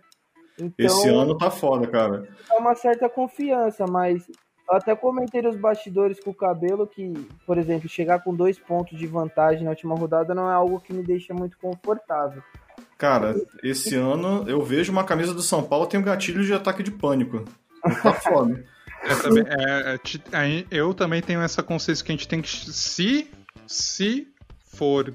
Então, Esse ano tá foda, cara. É uma certa confiança, mas eu até comentei nos bastidores com o cabelo que, por exemplo, chegar com dois pontos de vantagem na última rodada não é algo que me deixa muito confortável. Cara, esse ano eu vejo uma camisa do São Paulo tem um gatilho de ataque de pânico. Tá foda. Eu também, é, é, eu também tenho essa consciência que a gente tem que. Se se for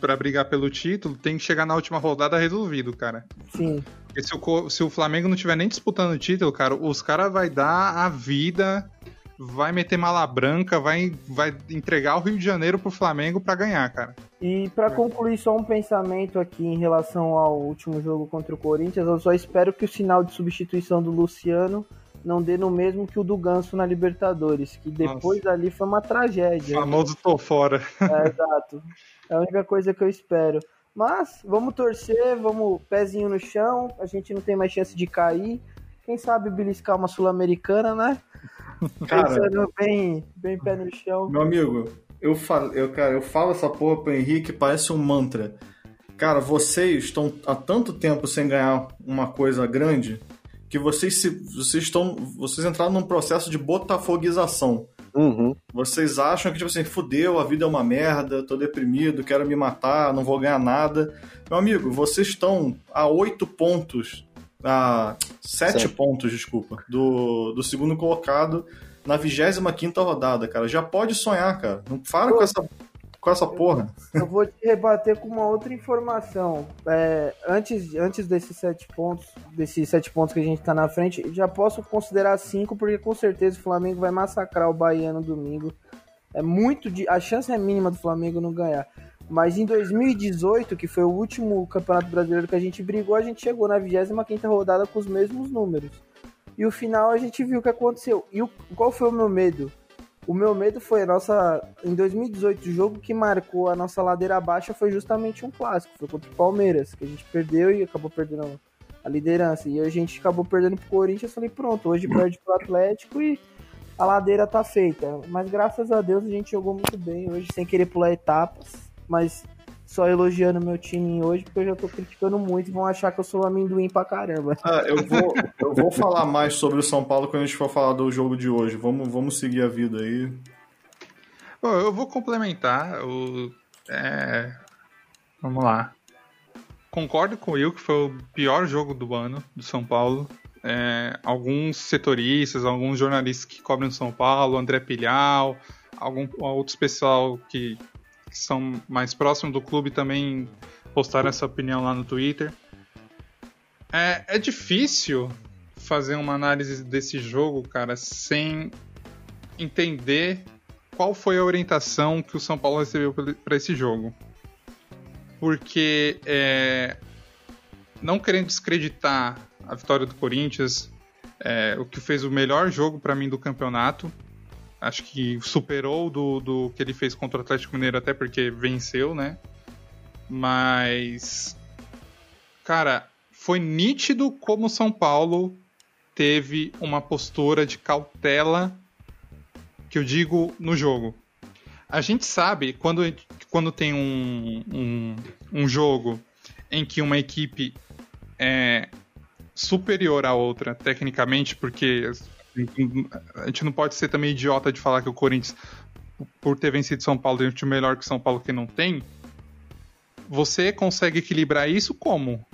para brigar pelo título, tem que chegar na última rodada resolvido, cara. Sim. Porque se o, se o Flamengo não tiver nem disputando o título, cara, os caras vai dar a vida, vai meter mala branca, vai, vai entregar o Rio de Janeiro pro Flamengo para ganhar, cara. E para concluir só um pensamento aqui em relação ao último jogo contra o Corinthians, eu só espero que o sinal de substituição do Luciano não dê no mesmo que o do Ganso na Libertadores, que depois Nossa. ali foi uma tragédia. O famoso tô fora. É, exato. É a única coisa que eu espero. Mas vamos torcer, vamos pezinho no chão, a gente não tem mais chance de cair. Quem sabe beliscar uma sul-americana, né? Cara, Pensando bem, bem pé no chão. Meu amigo, eu falo, eu, cara, eu falo essa porra pro Henrique, parece um mantra. Cara, vocês estão há tanto tempo sem ganhar uma coisa grande que vocês, se, vocês estão. Vocês entraram num processo de botafoguização. Uhum. Vocês acham que, tipo assim, fudeu, a vida é uma merda, tô deprimido, quero me matar, não vou ganhar nada. Meu amigo, vocês estão a oito pontos, a sete pontos, desculpa, do, do segundo colocado na 25 rodada, cara. Já pode sonhar, cara. Não para com essa com essa porra. Eu, eu vou te rebater com uma outra informação. É, antes, antes desses sete pontos, desses sete pontos que a gente tá na frente, já posso considerar cinco, porque com certeza o Flamengo vai massacrar o Bahia no domingo. É muito de, a chance é mínima do Flamengo não ganhar. Mas em 2018, que foi o último Campeonato Brasileiro que a gente brigou, a gente chegou na 25 rodada com os mesmos números. E o final a gente viu o que aconteceu. E o, qual foi o meu medo? O meu medo foi a nossa. Em 2018, o jogo que marcou a nossa ladeira baixa foi justamente um clássico. Foi contra o Palmeiras, que a gente perdeu e acabou perdendo a liderança. E a gente acabou perdendo pro Corinthians. Falei, pronto, hoje perde pro Atlético e a ladeira tá feita. Mas graças a Deus a gente jogou muito bem hoje, sem querer pular etapas. Mas só elogiando meu time hoje, porque eu já tô criticando muito e vão achar que eu sou amendoim pra caramba. Ah, eu vou, eu vou falar mais sobre o São Paulo quando a gente for falar do jogo de hoje. Vamos, vamos seguir a vida aí. Bom, eu vou complementar. O, é... Vamos lá. Concordo com o Will que foi o pior jogo do ano do São Paulo. É, alguns setoristas, alguns jornalistas que cobrem o São Paulo, André Pilhal, algum outro pessoal que que são mais próximos do clube também postaram essa opinião lá no Twitter. É, é difícil fazer uma análise desse jogo, cara, sem entender qual foi a orientação que o São Paulo recebeu para esse jogo. Porque, é, não querendo descreditar a vitória do Corinthians, é, o que fez o melhor jogo para mim do campeonato, acho que superou do, do que ele fez contra o Atlético Mineiro, até porque venceu, né? Mas. Cara, foi nítido como o São Paulo teve uma postura de cautela, que eu digo, no jogo. A gente sabe quando, quando tem um, um, um jogo em que uma equipe é superior à outra tecnicamente, porque a gente não pode ser também idiota de falar que o Corinthians, por ter vencido São Paulo, tem um time melhor que São Paulo que não tem. Você consegue equilibrar isso como?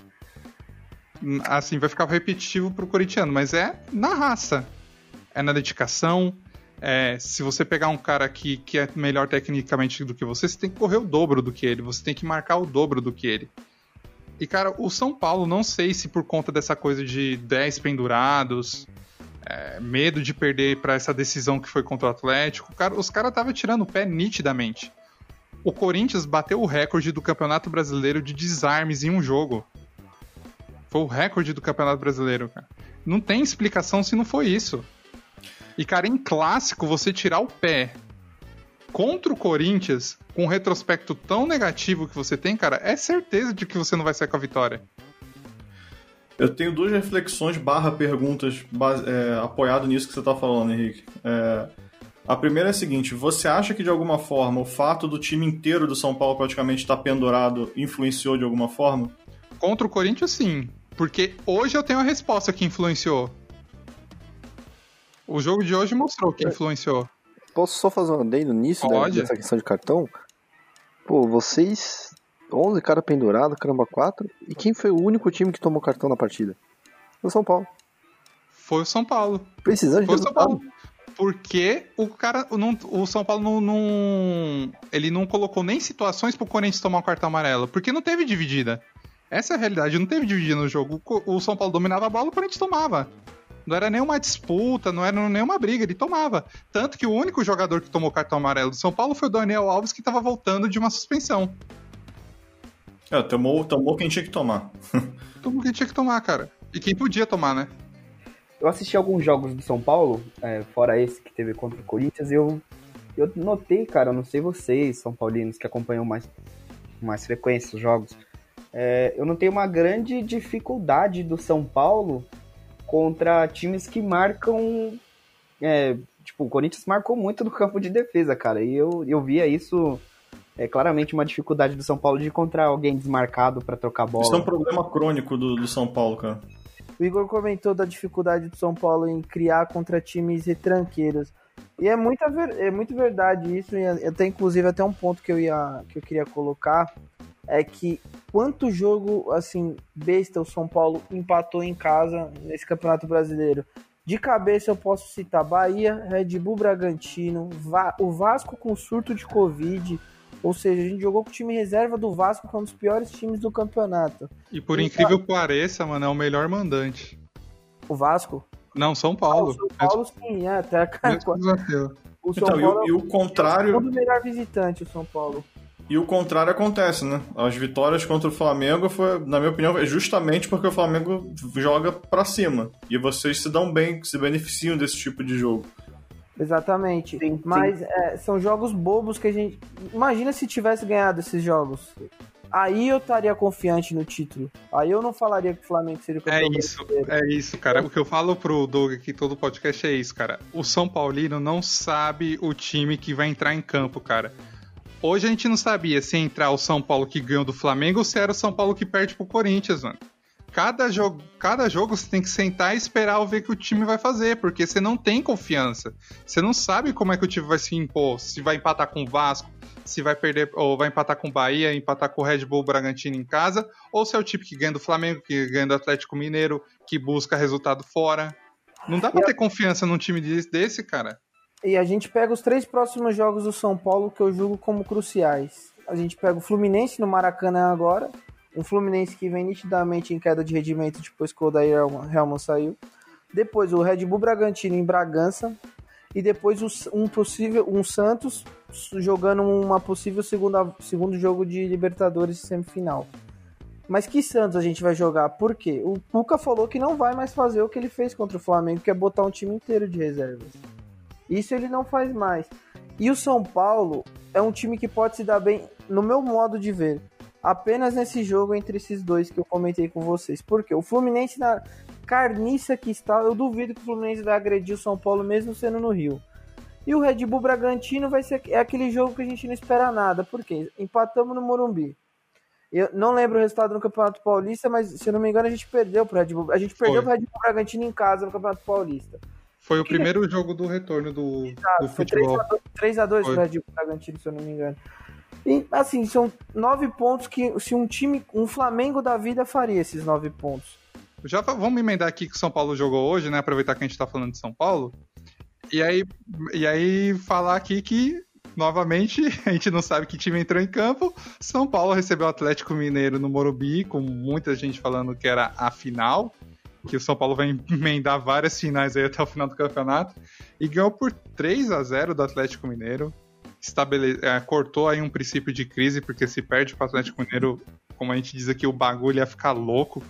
assim, vai ficar repetitivo pro corintiano, mas é na raça. É na dedicação. É, se você pegar um cara que, que é melhor tecnicamente do que você, você tem que correr o dobro do que ele, você tem que marcar o dobro do que ele. E, cara, o São Paulo, não sei se por conta dessa coisa de 10 pendurados, é, medo de perder para essa decisão que foi contra o Atlético, cara, os caras estavam tirando o pé nitidamente. O Corinthians bateu o recorde do Campeonato Brasileiro de desarmes em um jogo. Foi o recorde do Campeonato Brasileiro, cara. Não tem explicação se não foi isso. E, cara, em clássico, você tirar o pé contra o Corinthians, com um retrospecto tão negativo que você tem, cara, é certeza de que você não vai sair com a vitória. Eu tenho duas reflexões barra perguntas é, apoiado nisso que você está falando, Henrique. É, a primeira é a seguinte: você acha que de alguma forma o fato do time inteiro do São Paulo praticamente estar tá pendurado influenciou de alguma forma? Contra o Corinthians, sim. Porque hoje eu tenho a resposta que influenciou. O jogo de hoje mostrou que influenciou. Posso só fazer um adendo nisso, né, Pode. nessa questão de cartão? Pô, vocês 11 cara pendurado, caramba, 4. E quem foi o único time que tomou cartão na partida? O São Paulo. Foi o São Paulo. Precisando de Foi o São. Paulo. Porque o cara. Não, o São Paulo não, não- Ele não colocou nem situações pro Corinthians tomar um cartão amarelo. Porque não teve dividida. Essa é a realidade, não teve dividida no jogo. O O São Paulo dominava a bola, o Corinthians tomava. Não era nenhuma disputa, não era nenhuma briga, ele tomava. Tanto que o único jogador que tomou cartão amarelo do São Paulo foi o Daniel Alves, que tava voltando de uma suspensão. É, tomou, tomou quem tinha que tomar. Todo mundo que tinha que tomar, cara. E quem podia tomar, né? Eu assisti alguns jogos do São Paulo, é, fora esse que teve contra o Corinthians, e eu, eu notei, cara, não sei vocês, São Paulinos, que acompanham mais, com mais frequência os jogos, é, eu notei uma grande dificuldade do São Paulo contra times que marcam. é, tipo, o Corinthians marcou muito no campo de defesa, cara, e eu, eu via isso. É claramente uma dificuldade do São Paulo de encontrar alguém desmarcado pra trocar bola. Isso é um problema crônico do, do São Paulo, cara. O Igor comentou da dificuldade do São Paulo em criar contra times retranqueiros. E é, muita ver- é muito verdade isso, e até inclusive até um ponto que eu ia que eu queria colocar é que quanto jogo assim besta o São Paulo empatou em casa nesse Campeonato Brasileiro. De cabeça eu posso citar Bahia, Red Bull Bragantino, Va- o Vasco com surto de Covid, ou seja, a gente jogou com o time reserva do Vasco, que é um dos piores times do campeonato. E por E incrível que pareça, mano, é o melhor mandante. O Vasco Não, São Ah, Paulo. o São Paulo sim, é, até desafio. o São Então, e Paulo o, e o é o contrário. segundo melhor visitante, o São Paulo. E o contrário acontece, né? As vitórias contra o Flamengo foi, na minha opinião, é justamente porque o Flamengo joga pra cima. E vocês se dão bem, se beneficiam desse tipo de jogo. Exatamente. Sim, sim. Mas é, são jogos bobos que a gente. Imagina se tivesse ganhado esses jogos. Aí eu estaria confiante no título. Aí eu não falaria que o Flamengo seria o É campeão isso, brasileiro. é isso, cara. O que eu falo pro Doug aqui todo podcast é isso, cara. O São Paulino não sabe o time que vai entrar em campo, cara. Hoje a gente não sabia se entrar o São Paulo que ganhou do Flamengo ou se era o São Paulo que perde pro Corinthians, mano. Cada jogo, cada jogo você tem que sentar e esperar ver o que o time vai fazer, porque você não tem confiança. Você não sabe como é que o time vai se impor, se vai empatar com o Vasco, se vai perder ou vai empatar com o Bahia, empatar com o Red Bull Bragantino em casa, ou se é o time que ganha do Flamengo, que ganha do Atlético Mineiro, que busca resultado fora. Não dá pra ter confiança num time desse, cara. E a gente pega os três próximos jogos do São Paulo que eu julgo como cruciais. A gente pega o Fluminense no Maracanã agora. Um Fluminense que vem nitidamente em queda de rendimento depois que o Odair Helman- saiu. Depois o Red Bull Bragantino em Bragança. E depois um possível um Santos jogando uma possível segunda, segundo jogo de Libertadores semifinal. Mas que Santos a gente vai jogar? Por quê? O Cuca falou que não vai mais fazer o que ele fez contra o Flamengo, que é botar um time inteiro de reservas. Isso ele não faz mais. E o São Paulo é um time que pode se dar bem, no meu modo de ver, apenas nesse jogo entre esses dois que eu comentei com vocês. Porque o Fluminense, na carniça que está, eu duvido que o Fluminense vai agredir o São Paulo mesmo sendo no Rio. E o Red Bull Bragantino vai ser é aquele jogo que a gente não espera nada. Por quê? Empatamos no Morumbi. Eu não lembro o resultado no Campeonato Paulista, mas se eu não me engano a gente perdeu pro Red Bull. A gente perdeu Foi. pro Red Bull Bragantino em casa no Campeonato Paulista. Foi o primeiro jogo do retorno do, do Foi futebol. 3x2 Foi. pro Red Bull Bragantino, se eu não me engano. E, assim, são nove pontos que se um time, um Flamengo da vida faria esses nove pontos. já vamos emendar aqui que o São Paulo jogou hoje, né? Aproveitar que a gente tá falando de São Paulo. E aí, e aí falar aqui que, novamente, a gente não sabe que time entrou em campo. São Paulo recebeu o Atlético Mineiro no Morumbi, com muita gente falando que era a final. Que o São Paulo vai emendar várias finais aí até o final do campeonato. E ganhou por 3 a 0 do Atlético Mineiro. Estabele... É, cortou aí um princípio de crise, porque se perde para o Atlético Mineiro, como a gente diz aqui, o bagulho ia ficar louco.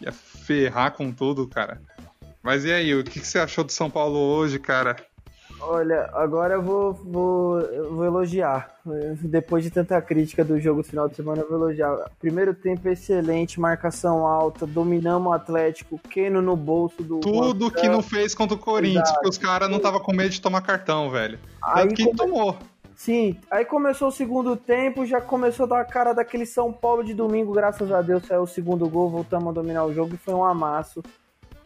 Ia ferrar com tudo, cara. Mas e aí, o que, que você achou do São Paulo hoje, cara? Olha, agora eu vou, vou, eu vou elogiar. Depois de tanta crítica do jogo do final de semana, eu vou elogiar. Primeiro tempo excelente, marcação alta, dominamos o Atlético, Keno no bolso do. Tudo que não fez contra o Corinthians, porque os caras não estavam com medo de tomar cartão, velho. Tanto aí que come... tomou. Sim, aí começou o segundo tempo, já começou a dar a cara daquele São Paulo de domingo, graças a Deus saiu o segundo gol, voltamos a dominar o jogo e foi um amasso.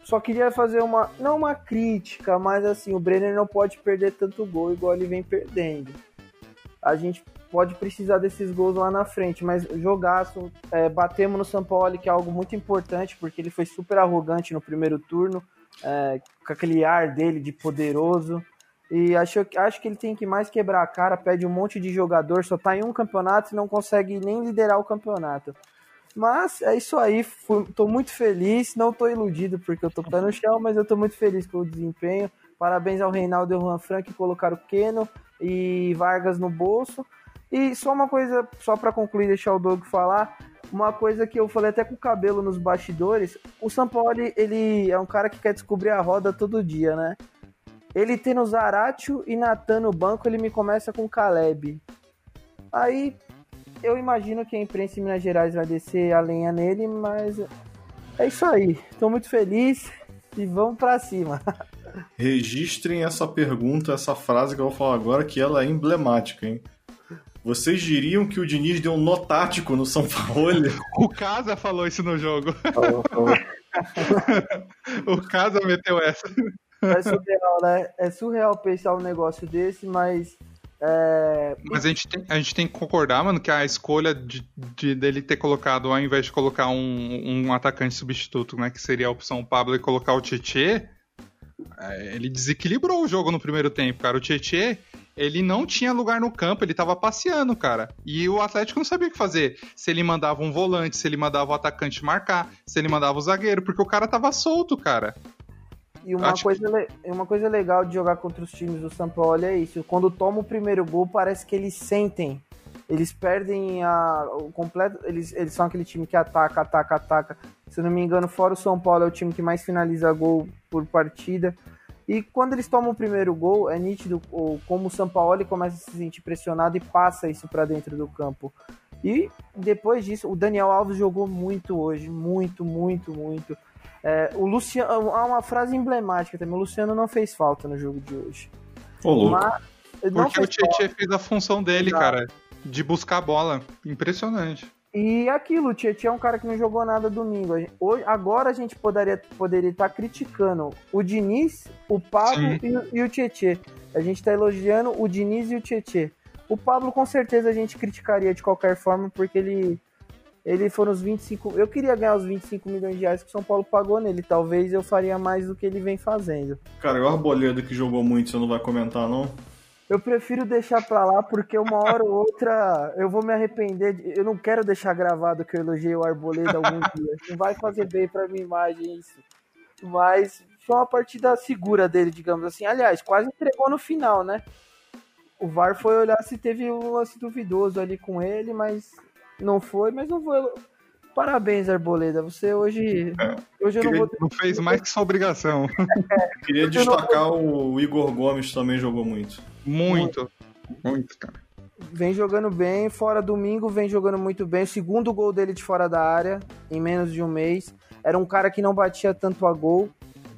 Só queria fazer uma, não uma crítica, mas assim, o Brenner não pode perder tanto gol igual ele vem perdendo. A gente pode precisar desses gols lá na frente, mas jogaço, é, batemos no São Paulo, que é algo muito importante, porque ele foi super arrogante no primeiro turno, é, com aquele ar dele de poderoso. E acho, acho que ele tem que mais quebrar a cara, pede um monte de jogador, só tá em um campeonato e não consegue nem liderar o campeonato. Mas é isso aí, fui, tô muito feliz, não tô iludido porque eu tô pé no chão, mas eu tô muito feliz com o desempenho. Parabéns ao Reinaldo e ao Juan Frank que colocaram Keno e Vargas no bolso. E só uma coisa, só para concluir, deixar o Doug falar, uma coisa que eu falei até com o cabelo nos bastidores, o Sampaoli, ele é um cara que quer descobrir a roda todo dia, né? Ele tendo Zaratio e Natan no banco, ele me começa com Caleb. Aí eu imagino que a imprensa em Minas Gerais vai descer a lenha nele, mas é isso aí. Estou muito feliz e vamos para cima. Registrem essa pergunta, essa frase que eu vou falar agora, que ela é emblemática, hein? Vocês diriam que o Diniz deu um nó tático no São Paulo? o Casa falou isso no jogo. o Casa meteu essa. É surreal, né? É surreal pensar um negócio desse, mas é... Mas a gente, tem, a gente tem que concordar, mano, que a escolha de, de dele ter colocado, ao invés de colocar um, um atacante substituto, né, que seria a opção Pablo e colocar o Tietê, é, ele desequilibrou o jogo no primeiro tempo, cara. O Tietê, ele não tinha lugar no campo, ele tava passeando, cara. E o Atlético não sabia o que fazer. Se ele mandava um volante, se ele mandava o atacante marcar, se ele mandava o zagueiro, porque o cara tava solto, cara. E uma coisa, que... uma coisa legal de jogar contra os times do São Paulo é isso. Quando toma o primeiro gol, parece que eles sentem. Eles perdem a, o completo. Eles, eles são aquele time que ataca, ataca, ataca. Se não me engano, fora o São Paulo, é o time que mais finaliza gol por partida. E quando eles tomam o primeiro gol, é nítido como o São Paulo começa a se sentir pressionado e passa isso para dentro do campo. E depois disso, o Daniel Alves jogou muito hoje, muito, muito, muito. É, o Luciano, há uma frase emblemática também. O Luciano não fez falta no jogo de hoje. Ô, louco. Mas, Porque o Tietchan fez a função dele, Exato. cara, de buscar a bola. Impressionante. E aquilo, o Tietchan é um cara que não jogou nada domingo. Hoje, agora a gente poderia, poderia estar criticando o Diniz, o Pablo e, e, o Tietchan. A gente está elogiando o Diniz e o Tietchan. O Pablo com certeza a gente criticaria de qualquer forma, porque ele ele foram os 25. Eu queria ganhar os 25 milhões de reais que o São Paulo pagou nele. Talvez eu faria mais do que ele vem fazendo. Cara, o Arboleda que jogou muito, você não vai comentar, não? Eu prefiro deixar pra lá porque uma hora ou outra eu vou me arrepender. De... Eu não quero deixar gravado que eu elogiei o Arboleda algum dia. Não vai fazer bem pra minha imagem isso. Mas foi uma partida segura dele, digamos assim. Aliás, quase entregou no final, né? O VAR foi olhar se teve um lance duvidoso ali com ele, mas não foi, mas não vou. Parabéns, Arboleda. Você hoje. É. Hoje eu não vou. Não fez mais que sua obrigação. É. Queria destacar vou... o Igor Gomes também jogou muito. Muito. Muito, cara. Vem jogando bem, fora domingo, vem jogando muito bem. O segundo gol dele de fora da área, em menos de um mês. Era um cara que não batia tanto a gol.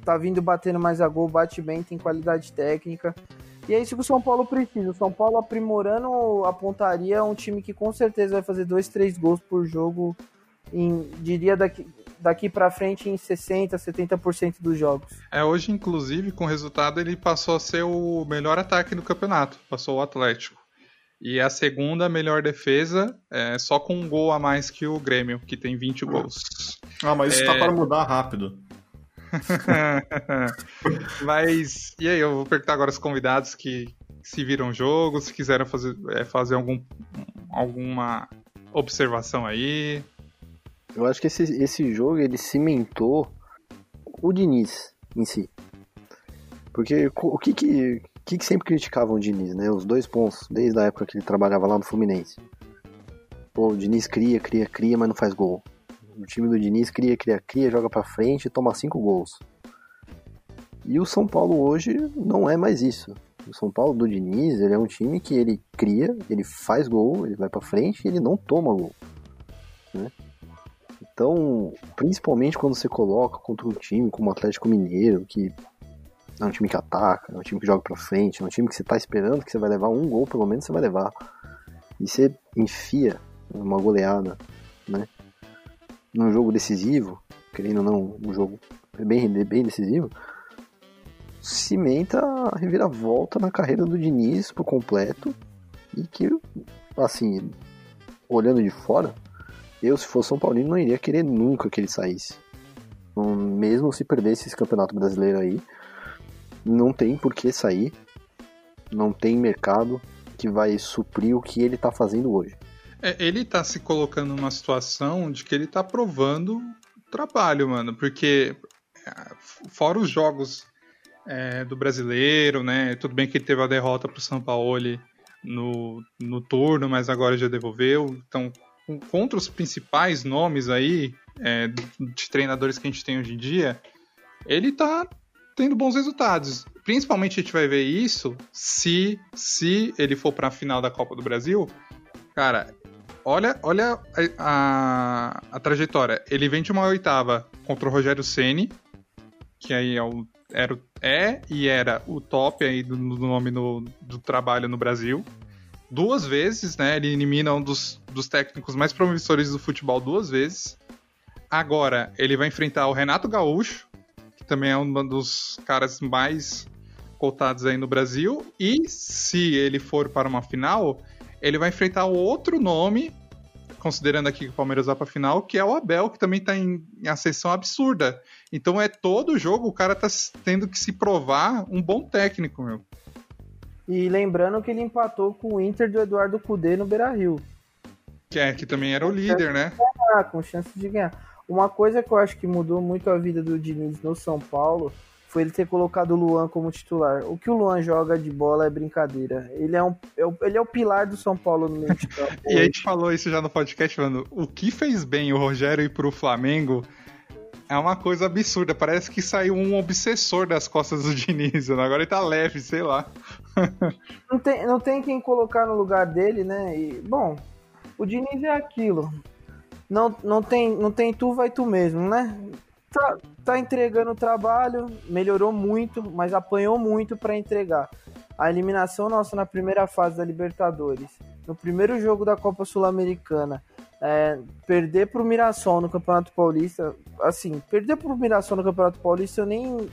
Tá vindo batendo mais a gol, bate bem, tem qualidade técnica. E é isso que o São Paulo precisa. O São Paulo aprimorando a pontaria é um time que com certeza vai fazer dois, três gols por jogo, em, diria daqui, daqui para frente em 60, 70% dos jogos. É, hoje inclusive com o resultado ele passou a ser o melhor ataque do campeonato, passou o Atlético. E a segunda melhor defesa, é, só com um gol a mais que o Grêmio, que tem 20 gols. Ah, mas isso tá para mudar rápido. mas, e aí, eu vou perguntar agora aos convidados que se viram o jogo, se quiseram fazer, é, fazer algum, alguma observação aí. Eu acho que esse, esse jogo ele cimentou o Diniz em si. Porque o que que, que, que sempre criticavam o Diniz, né? Os dois pontos, desde a época que ele trabalhava lá no Fluminense. Pô, o Diniz cria, cria, cria, mas não faz gol. O time do Diniz cria, cria, cria, joga pra frente e toma cinco gols. E o São Paulo hoje não é mais isso. O São Paulo do Diniz, ele é um time que ele cria, ele faz gol, ele vai para frente e ele não toma gol. Né? Então, principalmente quando você coloca contra um time como o Atlético Mineiro, que é um time que ataca, é um time que joga pra frente, é um time que você tá esperando que você vai levar um gol, pelo menos você vai levar. E você enfia uma goleada, né? Num jogo decisivo, querendo ou não, um jogo bem, bem decisivo, cimenta a reviravolta na carreira do Diniz por completo e que, assim, olhando de fora, eu, se fosse São Paulino, não iria querer nunca que ele saísse. Mesmo se perdesse esse campeonato brasileiro aí, não tem por que sair, não tem mercado que vai suprir o que ele está fazendo hoje. É, ele está se colocando numa situação de que ele está provando trabalho, mano, porque é, fora os jogos é, do brasileiro, né? Tudo bem que ele teve a derrota para o São Paulo no, no turno, mas agora já devolveu. Então, contra os principais nomes aí é, de treinadores que a gente tem hoje em dia, ele está tendo bons resultados. Principalmente a gente vai ver isso se, se ele for para a final da Copa do Brasil. Cara, olha, olha a, a, a, trajetória. Ele vem de uma oitava contra o Rogério Ceni, que aí é, o, era, é e era o top aí do, do nome no, do trabalho no Brasil. Duas vezes, né? Ele elimina um dos, dos técnicos mais promissores do futebol duas vezes. Agora, ele vai enfrentar o Renato Gaúcho, também é um dos caras mais cotados aí no Brasil. E se ele for para uma final, ele vai enfrentar outro nome, considerando aqui que o Palmeiras vai para a final, que é o Abel, que também está em, em ascensão absurda. Então é todo jogo o cara tá tendo que se provar um bom técnico, meu. E lembrando que ele empatou com o Inter do Eduardo Cudê no Beira-Rio. Que é, que também era o líder, né? Ganhar, com chance de ganhar. Uma coisa que eu acho que mudou muito a vida do Diniz no São Paulo foi ele ter colocado o Luan como titular. O que o Luan joga de bola é brincadeira. Ele é, um, é ele é o pilar do São Paulo no meio de campo. e a gente falou isso já no podcast, mano. O que fez bem o Rogério ir pro Flamengo é uma coisa absurda. Parece que saiu um obsessor das costas do Diniz. Né? Agora ele tá leve, sei lá. não, tem, não tem quem colocar no lugar dele, né? E, bom, o Diniz é aquilo não, não, tem, não tem tu, vai tu mesmo, né? Tá, tá entregando o trabalho, melhorou muito, mas apanhou muito para entregar. A eliminação nossa na primeira fase da Libertadores, no primeiro jogo da Copa Sul-Americana, é, perder pro Mirassol no Campeonato Paulista, assim, perder pro Mirassol no Campeonato Paulista eu nem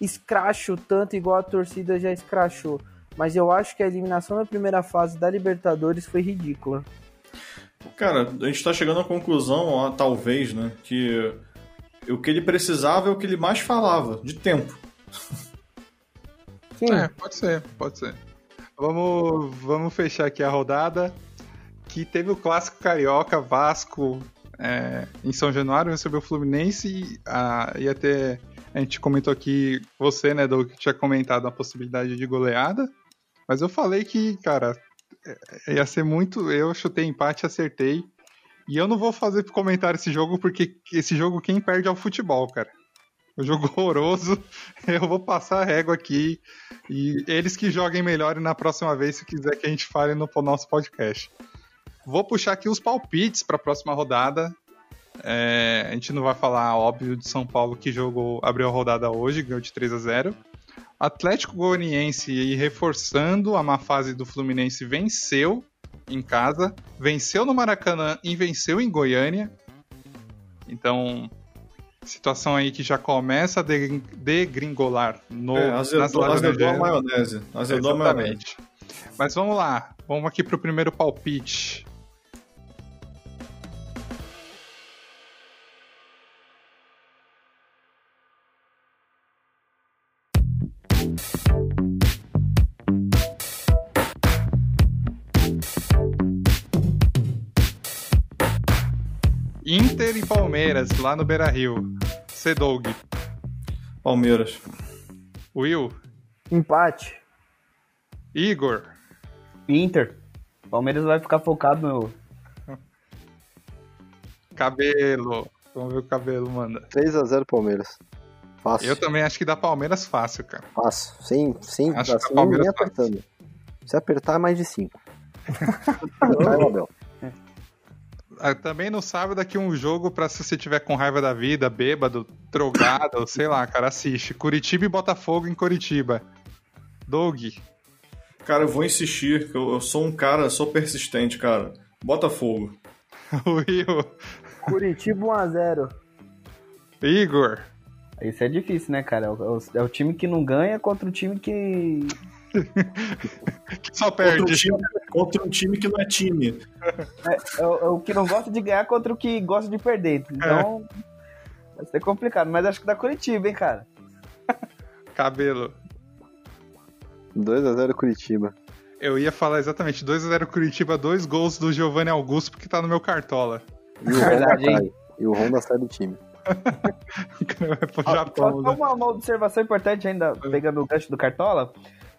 escracho tanto igual a torcida já escrachou. Mas eu acho que a eliminação na primeira fase da Libertadores foi ridícula. Cara, a gente tá chegando à conclusão, ó, talvez, né, que o que ele precisava é o que ele mais falava, de tempo. Sim. É, pode ser, pode ser. Vamos, vamos fechar aqui a rodada. Que teve o clássico carioca Vasco é, em São Januário, recebeu o Fluminense e, a, e até a gente comentou aqui, você, né, Doug, que tinha comentado a possibilidade de goleada. Mas eu falei que, cara, é, ia ser muito. Eu chutei empate, acertei. E eu não vou fazer comentário esse jogo, porque esse jogo quem perde é o futebol, cara. O jogo horroroso. Eu vou passar a régua aqui. E eles que joguem melhor e na próxima vez, se quiser que a gente fale no nosso podcast. Vou puxar aqui os palpites para a próxima rodada. É, a gente não vai falar, óbvio, de São Paulo que jogou, abriu a rodada hoje, ganhou de 3 a 0 Atlético Goianiense, e reforçando a má fase do Fluminense, venceu em casa, venceu no Maracanã e venceu em Goiânia. Então, situação aí que já começa a degringolar no, é, azedou, nas azedou a maionese. Azedou Exatamente. A maionese. Mas vamos lá, vamos aqui para o primeiro palpite. Palmeiras, lá no Beira Rio. Cedog. Palmeiras. Will. Empate. Igor. Inter. Palmeiras vai ficar focado no. Cabelo. Vamos ver o cabelo, manda. 3x0 Palmeiras. Fácil. Eu também acho que dá Palmeiras fácil, cara. Fácil. Sem, sem, Acho que assim, a Palmeiras nem fácil. apertando. Se apertar, é mais de 5. Vai, Abel. Ah, Também no sábado aqui um jogo pra se você tiver com raiva da vida, bêbado, drogado, sei lá, cara, assiste. Curitiba e Botafogo em Curitiba. Doug. Cara, eu vou insistir, que eu, eu sou um cara, sou persistente, cara. Botafogo. Will. Curitiba 1x0. Igor. Isso é difícil, né, cara? É o, é o time que não ganha contra o time que. Que só perde. time, contra um time que não é time. É, o- é o que não gosta de ganhar contra o que gosta de perder. Então. Vai ser complicado, mas acho que dá Curitiba, hein, cara. Cabelo. 2x0 Curitiba. Eu ia falar exatamente 2x0 Curitiba, dois gols do Giovanni Augusto, porque tá no meu cartola. E o Honda Verdade, cai. E o Honda sai do time. O cara vai pro Só Japão, só né? uma, uma observação importante ainda, pegando o gancho do Cartola.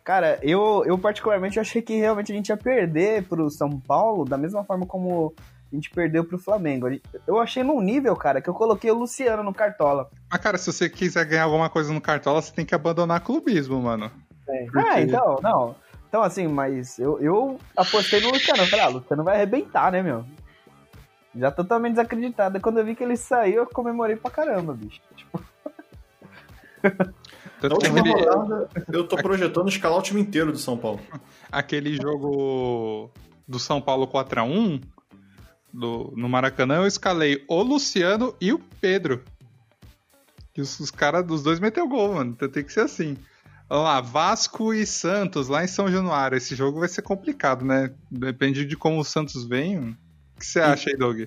Cara, eu, eu particularmente achei que realmente a gente ia perder pro São Paulo da mesma forma como a gente perdeu pro Flamengo. Eu achei num nível, cara, que eu coloquei o Luciano no Cartola. Mas, cara, se você quiser ganhar alguma coisa no cartola, você tem que abandonar clubismo, mano. Ah, então, não. Então, assim, mas eu, eu apostei no Luciano. Eu falei, ah, o Luciano vai arrebentar, né, meu? Já totalmente desacreditado. Quando eu vi que ele saiu, eu comemorei pra caramba, bicho. Tipo, Tanto que última aquele, rodada, eu tô projetando escalar o time inteiro do São Paulo. aquele jogo do São Paulo 4x1 do, no Maracanã, eu escalei o Luciano e o Pedro. E os, os caras dos dois meteu gol, mano. Então tem que ser assim. Vamos lá, Vasco e Santos, lá em São Januário. Esse jogo vai ser complicado, né? Depende de como o Santos vem. O que você acha aí, Doug?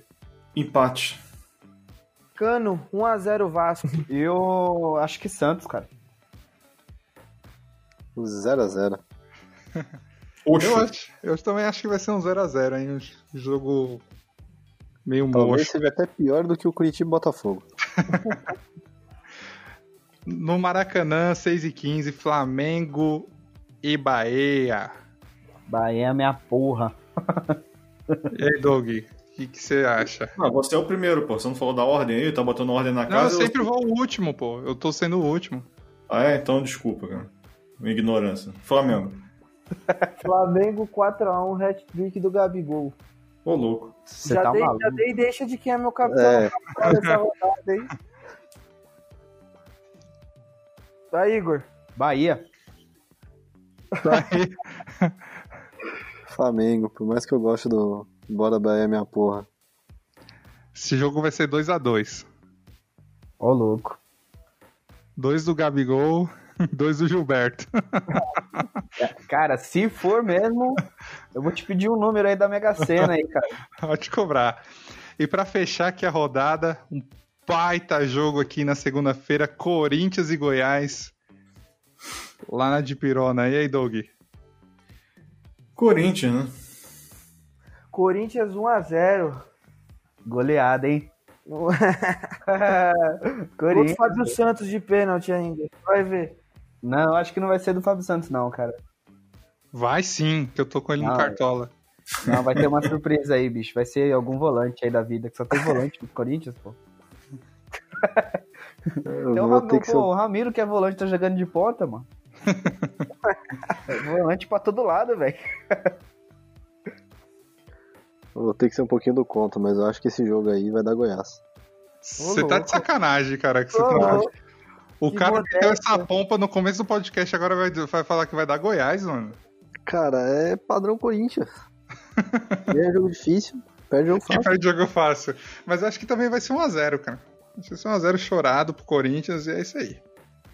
Empate. Cano, 1x0 Vasco. eu acho que Santos, cara. 0x0. Oxo. Eu, acho, eu também acho que vai ser um 0x0, hein? Um jogo meio Talvez mocho. seja até pior do que o Curitiba e Botafogo. No Maracanã, 6 e 15 Flamengo e Bahia. Bahia é minha porra. E aí, Doug, o que que você acha? Ah, você é o primeiro, pô. Você não falou da ordem aí? Tá botando ordem na Não, eu casa? sempre vou o último, pô. Eu tô sendo o último. Ah, é? Então desculpa, cara. Minha ignorância. Flamengo. Flamengo 4x1, hat-trick do Gabigol. Ô, louco. Você já, tá dei, maluco. já dei deixa de quem é meu capitão É. nessa rodada, hein? Tá, Igor? Bahia. Flamengo, por mais que eu goste do Bora Bahia, minha porra. Esse jogo vai ser 2 a 2 Ô, louco. Dois do Gabigol, dois do Gilberto. Cara, se for mesmo, eu vou te pedir um número aí da Mega Sena aí, cara. Pode cobrar. E pra fechar aqui a rodada, um baita jogo aqui na segunda-feira, Corinthians e Goiás. Lá na Dipirona. E aí, Doug? Corinthians, né? Corinthians 1x0. Goleada, hein? Corinthians. Fábio Santos de pênalti ainda. Vai ver. Não, acho que não vai ser do Fábio Santos, não, cara. Vai sim, que eu tô com ele no Não, Cartola. Não, vai ter uma surpresa aí, bicho. Vai ser algum volante aí da vida, que só tem volante no Corinthians, pô. Eu Tem o, vou Ram- ter que ser. pô, o Ramiro, que é volante, tá jogando de ponta, mano. Volante pra todo lado, velho. Vou ter que ser um pouquinho do contra, mas eu acho que esse jogo aí vai dar Goiás. Você tá de sacanagem, cara. Que você tá-. O que cara que deu essa pompa no começo do podcast agora vai, vai falar que vai dar Goiás, mano. Cara, é padrão Corinthians. é jogo difícil, perde jogo fácil. perde jogo fácil. Mas acho que também vai ser 1x0, cara. Vai ser 1x0 chorado pro Corinthians e é isso aí.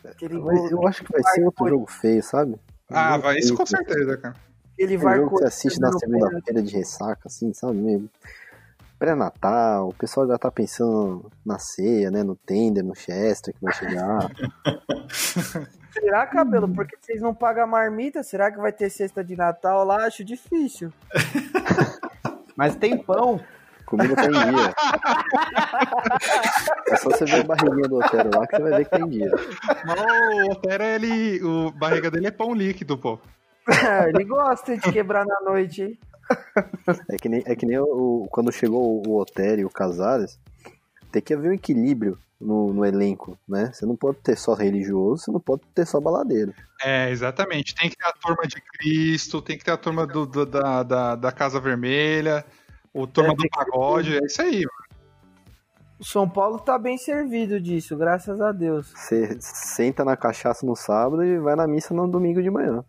Mas eu acho que vai ser outro jogo feio, sabe? Ah, vai, isso com certeza, cara. Aquele vai jogo que você assiste na segunda-feira de ressaca, assim, sabe? Meio pré-natal, o pessoal já tá pensando na ceia, né? No tender, no Chester que vai chegar. Será, cabelo? Porque vocês não pagam a marmita? Será que vai ter cesta de Natal lá? Acho difícil. Mas tem pão. Comida tá em dia. é só você ver a barriguinha do Otero lá que você vai ver que tá em dia. Mas o Otero, ele. O barriga dele é pão líquido, pô. ele gosta de quebrar na noite, hein? É que nem, é que nem o, quando chegou o Otero e o Casares, tem que haver um equilíbrio no, no, elenco, né? Você não pode ter só religioso, você não pode ter só baladeiro. É, exatamente. Tem que ter a turma de Cristo, tem que ter a turma do, do da, da, da, Casa Vermelha, o turma é, do pagode, é isso aí, mano. O São Paulo tá bem servido disso, graças a Deus. Você senta na cachaça no sábado e vai na missa no domingo de manhã.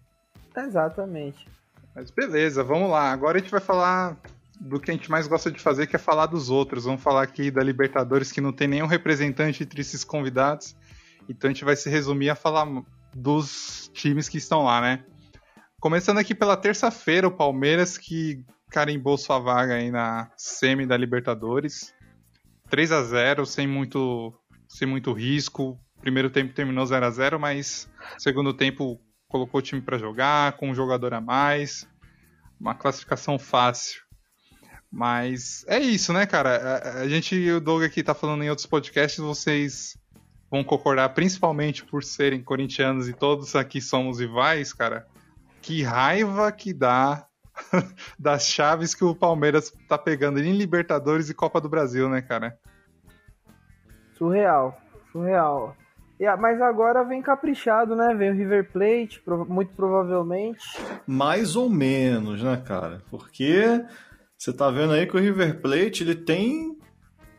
Exatamente. Mas beleza, vamos lá. Agora a gente vai falar do que a gente mais gosta de fazer, que é falar dos outros. Vamos falar aqui da Libertadores, que não tem nenhum representante entre esses convidados. Então a gente vai se resumir a falar dos times que estão lá, né? Começando aqui pela terça-feira, o Palmeiras, que carimbou sua vaga aí na semi da Libertadores. 3 a 0 sem muito, sem muito risco. Primeiro tempo terminou 0 a 0 mas segundo tempo colocou o time para jogar, com um jogador a mais. Uma classificação fácil. Mas é isso, né, cara? A, a gente e o Doug aqui tá falando em outros podcasts, vocês vão concordar, principalmente por serem corintianos e todos aqui somos rivais, cara. Que raiva que dá das chaves que o Palmeiras tá pegando em Libertadores e Copa do Brasil, né, cara? Surreal, surreal. Mas agora vem caprichado, né? Vem o River Plate, muito provavelmente. Mais ou menos, né, cara? Porque você tá vendo aí que o River Plate, ele tem,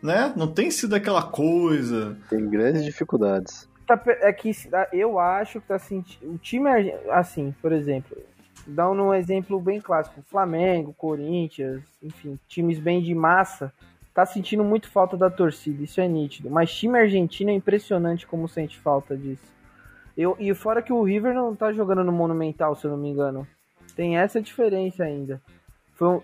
né? Não tem sido aquela coisa. Tem grandes dificuldades. Tá é que eu acho que tá sentindo. O time, assim, por exemplo, dando um exemplo bem clássico: Flamengo, Corinthians, enfim, times bem de massa tá sentindo muito falta da torcida, isso é nítido. Mas time argentino é impressionante como sente falta disso. Eu, e fora que o River não tá jogando no Monumental, se eu não me engano. Tem essa diferença ainda. Foi um,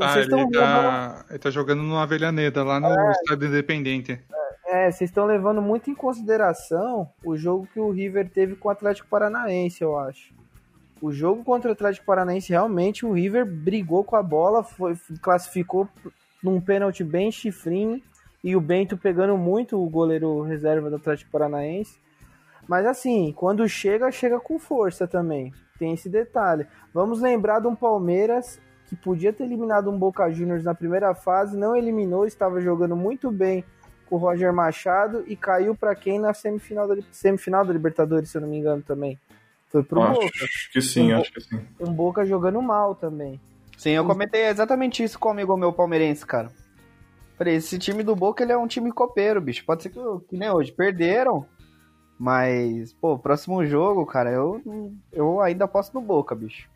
ah, ele, tá, ele tá jogando no Avellaneda, lá no é, Estado Independente. É, vocês estão levando muito em consideração o jogo que o River teve com o Atlético Paranaense, eu acho. O jogo contra o Atlético Paranaense, realmente, o River brigou com a bola, foi, classificou num pênalti bem chifrinho e o Bento pegando muito o goleiro reserva do Atlético Paranaense. Mas assim, quando chega, chega com força também. Tem esse detalhe. Vamos lembrar de um Palmeiras que podia ter eliminado um Boca Juniors na primeira fase, não eliminou, estava jogando muito bem com o Roger Machado e caiu para quem na semifinal da, semifinal da Libertadores, se eu não me engano também. Foi pro acho Boca. Acho que sim, um, acho que sim. Um Boca jogando mal também. Sim, eu comentei exatamente isso com o amigo meu palmeirense, cara. Falei, esse time do Boca ele é um time copeiro, bicho. Pode ser que, que nem hoje. Perderam, mas, pô, próximo jogo, cara, eu, eu ainda posso no Boca, bicho.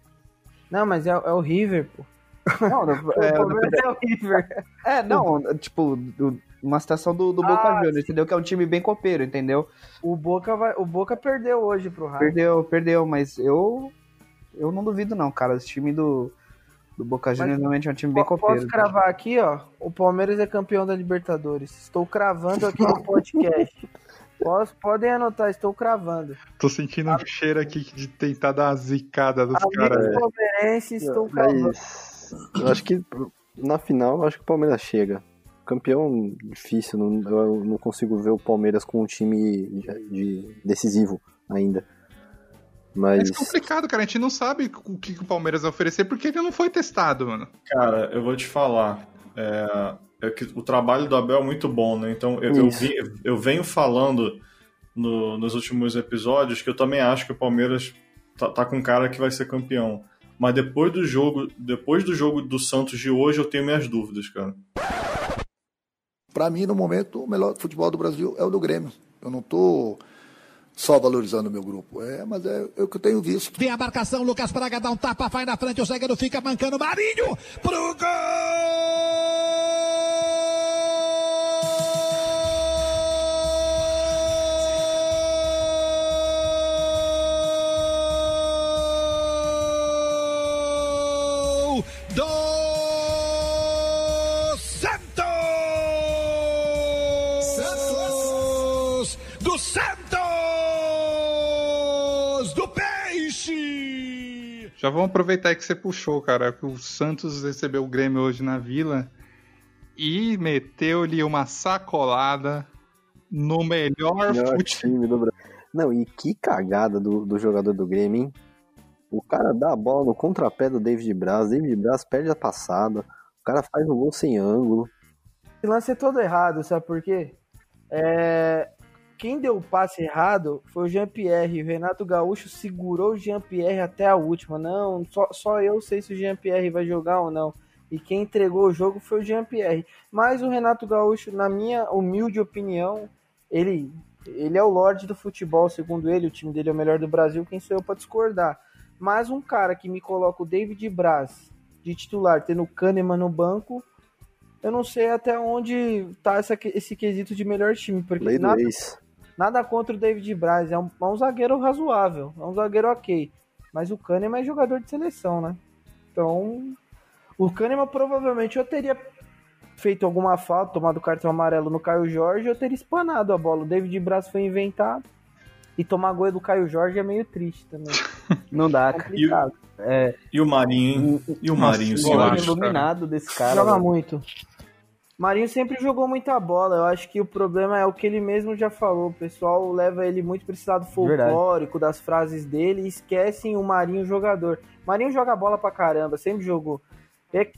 Não, mas é, é o River, pô. Não, é, é, o River. É, não, tipo, do, uma situação do, do ah, Boca Juniors, entendeu? Que é um time bem copeiro, entendeu? O Boca, vai, o Boca perdeu hoje pro River. Perdeu, perdeu, mas eu eu não duvido não, cara. Esse time do, do Boca Juniors normalmente é um time bem copeiro. Posso cravar aqui, ó. O Palmeiras é campeão da Libertadores. Estou cravando aqui no podcast. Posso, podem anotar, estou cravando. Tô sentindo um cheiro aqui de tentar dar uma zicada dos caras. palmeirense, estou cravando. Mas, eu acho que na final, eu acho que o Palmeiras chega. Campeão difícil, não, eu não consigo ver o Palmeiras com um time de, de decisivo ainda. Mas... É complicado, cara. A gente não sabe o que o Palmeiras vai oferecer porque ele não foi testado, mano. Cara, eu vou te falar. É, é que o trabalho do Abel é muito bom, né? Então eu, eu, vi, eu venho falando no, nos últimos episódios que eu também acho que o Palmeiras tá, tá com cara que vai ser campeão. Mas depois do jogo, depois do jogo do Santos de hoje, eu tenho minhas dúvidas, cara. Para mim, no momento, o melhor futebol do Brasil é o do Grêmio. Eu não tô só valorizando o meu grupo. É, mas é, é, o que eu tenho visto. Vem a marcação, Lucas Braga dá um tapa, vai na frente, o zagueiro fica mancando, Marinho pro gol! Já vamos aproveitar que você puxou, cara, que o Santos recebeu o Grêmio hoje na Vila. e meteu-lhe uma sacolada no melhor, Melhor time do Brasil. Não, e que cagada do, do jogador do Grêmio, hein? O cara dá a bola no contrapé do David Braz, David Braz perde a passada, o cara faz um gol sem ângulo. Esse lance é todo errado, sabe por quê? É, Quem deu o passe errado foi o Jean-Pierre. O Renato Gaúcho segurou o Jean-Pierre até a última. Não, só, só eu sei se o Jean-Pierre vai jogar ou não. E quem entregou o jogo foi o Jean-Pierre. Mas o Renato Gaúcho, na minha humilde opinião, ele, ele é o Lorde do futebol, segundo ele. O time dele é o melhor do Brasil. Quem sou eu para discordar? Mas um cara que me coloca o David Braz de titular, tendo o Kahneman no banco, eu não sei até onde tá essa, esse quesito de melhor time. Porque Lei do nada, ex. Nada contra o David Braz, é um, é um zagueiro razoável, é um zagueiro ok. Mas o Kahneman é jogador de seleção, né? Então, o Kahneman provavelmente eu teria feito alguma falta, tomado cartão amarelo no Caio Jorge, eu teria espanado a bola. O David Braz foi inventado. E tomar gol do Caio Jorge é meio triste também. Não dá, cara. Complicado. É, E o Marinho, hein? E o Marinho, senhor. acho, olho iluminado desse cara. Joga velho. muito. Marinho sempre jogou muita bola. Eu acho que o problema é o que ele mesmo já falou. O pessoal leva ele muito para esse lado folclórico das frases dele e esquecem o Marinho jogador. Marinho joga bola pra caramba, sempre jogou. É-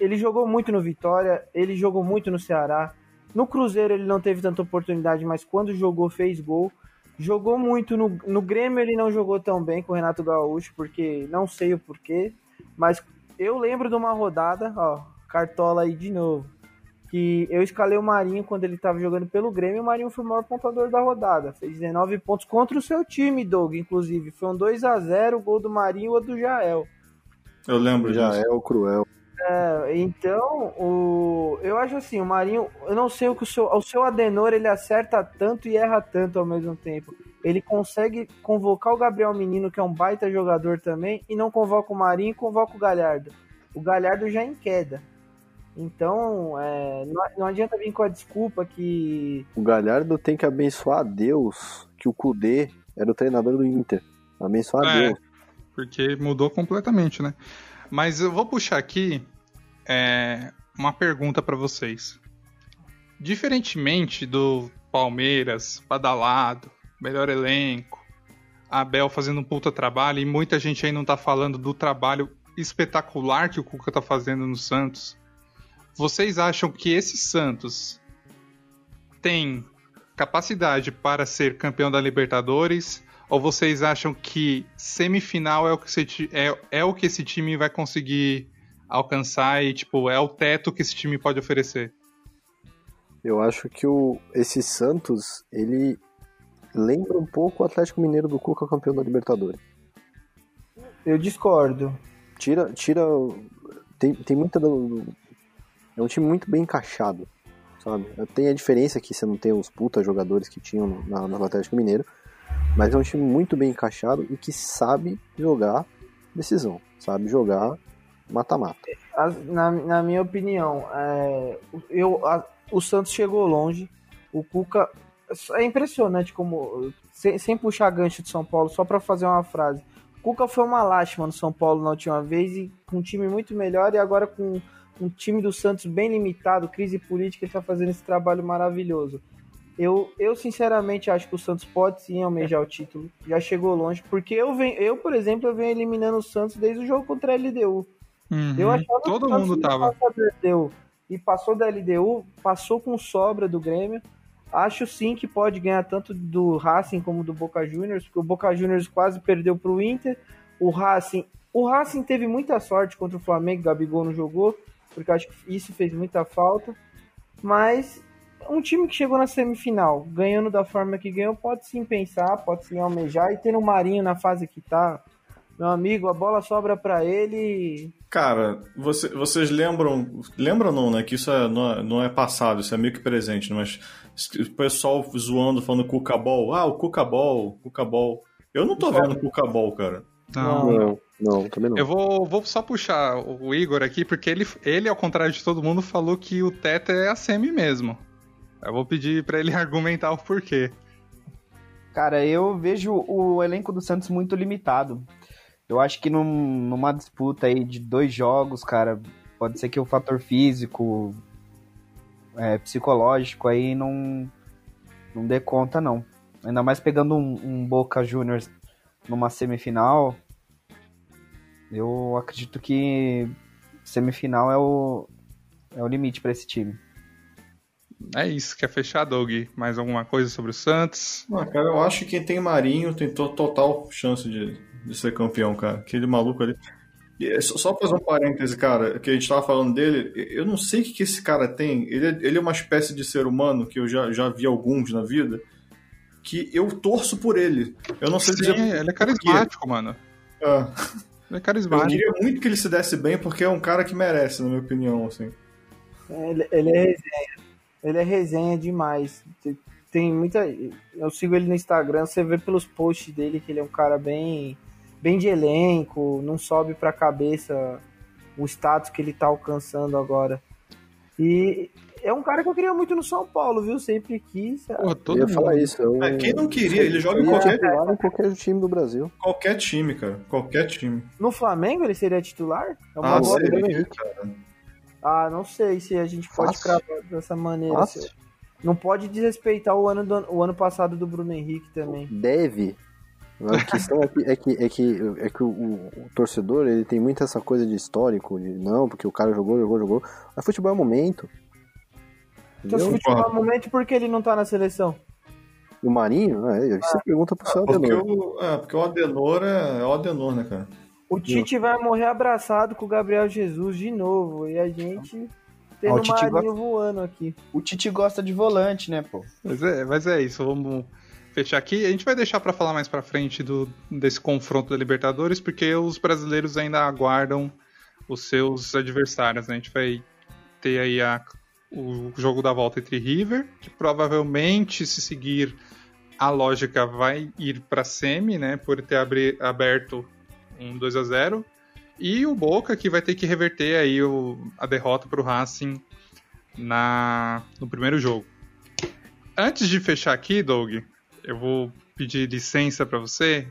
Ele jogou muito no Vitória, ele jogou muito no Ceará. No Cruzeiro ele não teve tanta oportunidade, mas quando jogou fez gol. Jogou muito no, no Grêmio, ele não jogou tão bem com o Renato Gaúcho, porque não sei o porquê. Mas eu lembro de uma rodada, ó, cartola aí de novo. Que eu escalei o Marinho quando ele tava jogando pelo Grêmio, o Marinho foi o maior pontuador da rodada. Fez 19 pontos contra o seu time, Doug, inclusive. Foi um 2 a 0 o gol do Marinho e o do Jael. Eu lembro disso. é o cruel. É, então, o, eu acho assim, o Marinho, eu não sei o que o seu, o seu Adenor ele acerta tanto e erra tanto ao mesmo tempo. Ele consegue convocar o Gabriel Menino, que é um baita jogador também, e não convoca o Marinho e convoca o Galhardo. O Galhardo já em queda. Então, é, não, não adianta vir com a desculpa que O Galhardo tem que abençoar a Deus que o Kudê era o treinador do Inter. Abençoar a É. Deus. Porque mudou completamente, né? Mas eu vou puxar aqui é, uma pergunta pra vocês. Diferentemente do Palmeiras, badalado, melhor elenco, Abel fazendo um puta trabalho e muita gente aí não tá falando do trabalho espetacular que o Cuca tá fazendo no Santos. Vocês acham que esse Santos tem capacidade para ser campeão da Libertadores? Ou vocês acham que semifinal é o que, esse, é, é o que esse time vai conseguir alcançar e, tipo, é o teto que esse time pode oferecer? Eu acho que o, esse Santos, ele lembra um pouco o Atlético Mineiro do Cuca campeão da Libertadores. eu discordo. Tira, tira, tem, tem muita do, é um time muito bem encaixado, sabe? Tem a diferença que você não tem os puta jogadores que tinham na, no Atlético Mineiro, mas é um time muito bem encaixado e que sabe jogar decisão, sabe jogar mata-mata. Na, na minha opinião, é, eu, a- o Santos chegou longe. O Cuca. É impressionante como. Sem, sem puxar gancho de São Paulo, só para fazer uma frase. O Cuca foi uma lástima no São Paulo na última vez e com um time muito melhor e agora com um time do Santos bem limitado, crise política, ele tá fazendo esse trabalho maravilhoso. Eu, eu sinceramente acho que o Santos pode sim almejar o título. Já chegou longe, porque eu, venho, eu por exemplo, eu venho eliminando o Santos desde o jogo contra a LDU. Eu achava que Todo o Santos mundo tava. LDU e passou da LDU, passou com sobra do Grêmio. Acho sim que pode ganhar tanto do Racing como do Boca Juniors, porque o Boca Juniors quase perdeu pro Inter. O Racing, o Racing teve muita sorte contra o Flamengo, o Gabigol não jogou, porque acho que isso fez muita falta. Mas um time que chegou na semifinal, ganhando da forma que ganhou, pode sim pensar, pode sim almejar e ter o Marinho na fase que tá. Meu amigo, a bola sobra pra ele. Cara, você- vocês lembram. Lembram não, né? Que isso é- não, é, não é passado, isso é meio que presente, né? mas o pessoal zoando, falando Cucabol. Ah, o Cucabol, Cucabol. Eu não tô vendo Cucabol, cara. Não. Não, não, também não. Eu vou, vou só puxar o Igor aqui, porque ele, ele, ao contrário de todo mundo, falou que o teto é a semi mesmo. Eu vou pedir pra ele argumentar o porquê. Cara, eu vejo o elenco do Santos muito limitado. Eu acho que num- numa disputa aí de dois jogos, cara, pode ser que o fator físico é, psicológico aí não, não dê conta, não. Ainda mais pegando um, um Boca Juniors numa semifinal, eu acredito que semifinal é o, é o limite para esse time. É isso, quer fechar, Doug? Mais alguma coisa sobre o Santos? Ah, cara, eu acho que quem tem Marinho tem to total chance de, de ser campeão, cara. Aquele maluco ali. E é só só fazer um parêntese, cara, que a gente tava falando dele, eu não sei o que, que esse cara tem. Ele é, ele é uma espécie de ser humano, que eu já, já vi alguns na vida, que eu torço por ele. Eu não sei Sim, dizer. ele é carismático, mano. Ah, É eu carismático. queria muito que ele se desse bem, porque é um cara que merece, na minha opinião, assim. Ele, ele é resenha. Ele é resenha demais. Tem- Tem muita. Eu sigo ele no Instagram, você vê pelos posts dele que ele é um cara bem, bem de elenco, não sobe pra cabeça o status que ele tá alcançando agora. E é um cara que eu queria muito no São Paulo, viu? Sempre quis. Porra, Eu todo ia mundo. falar isso. Eu, É, quem não queria? Ele joga em eu ia qualquer, titular em qualquer time do Brasil. qualquer time, cara. Qualquer time. No Flamengo ele seria titular? É uma Ah, boa- seria, cara. Ah, não sei se a gente pode Fácil. cravar dessa maneira. Fácil. Não pode desrespeitar o ano, do- o ano passado do Bruno Henrique também. Deve. A questão é que, é que, é que, é que o, o- o torcedor ele tem muito essa coisa de histórico, de não, porque o cara jogou, jogou, jogou. Mas futebol é momento. Então, se futebol momento, por que ele não tá na seleção? O Marinho, é, você pergunta pro seu Porque Adenor. o, é, porque o Adenor é, é o Adenor, né, cara? O Tite vai morrer abraçado com o Gabriel Jesus de novo. E a gente tendo Ah, o o Tite Marinho voando aqui. O Tite gosta de volante, né, pô? Mas é, mas é isso, vamos fechar aqui. A gente vai deixar pra falar mais pra frente do, desse confronto da Libertadores, porque os brasileiros ainda aguardam os seus adversários. né? A gente vai ter aí a- o jogo da volta entre River, que provavelmente, se seguir a lógica, vai ir pra semi, né? Por ter abri- aberto um 2 a 0 E o Boca, que vai ter que reverter aí o- a derrota pro Racing na, no primeiro jogo. Antes de fechar aqui, Doug, eu vou pedir licença para você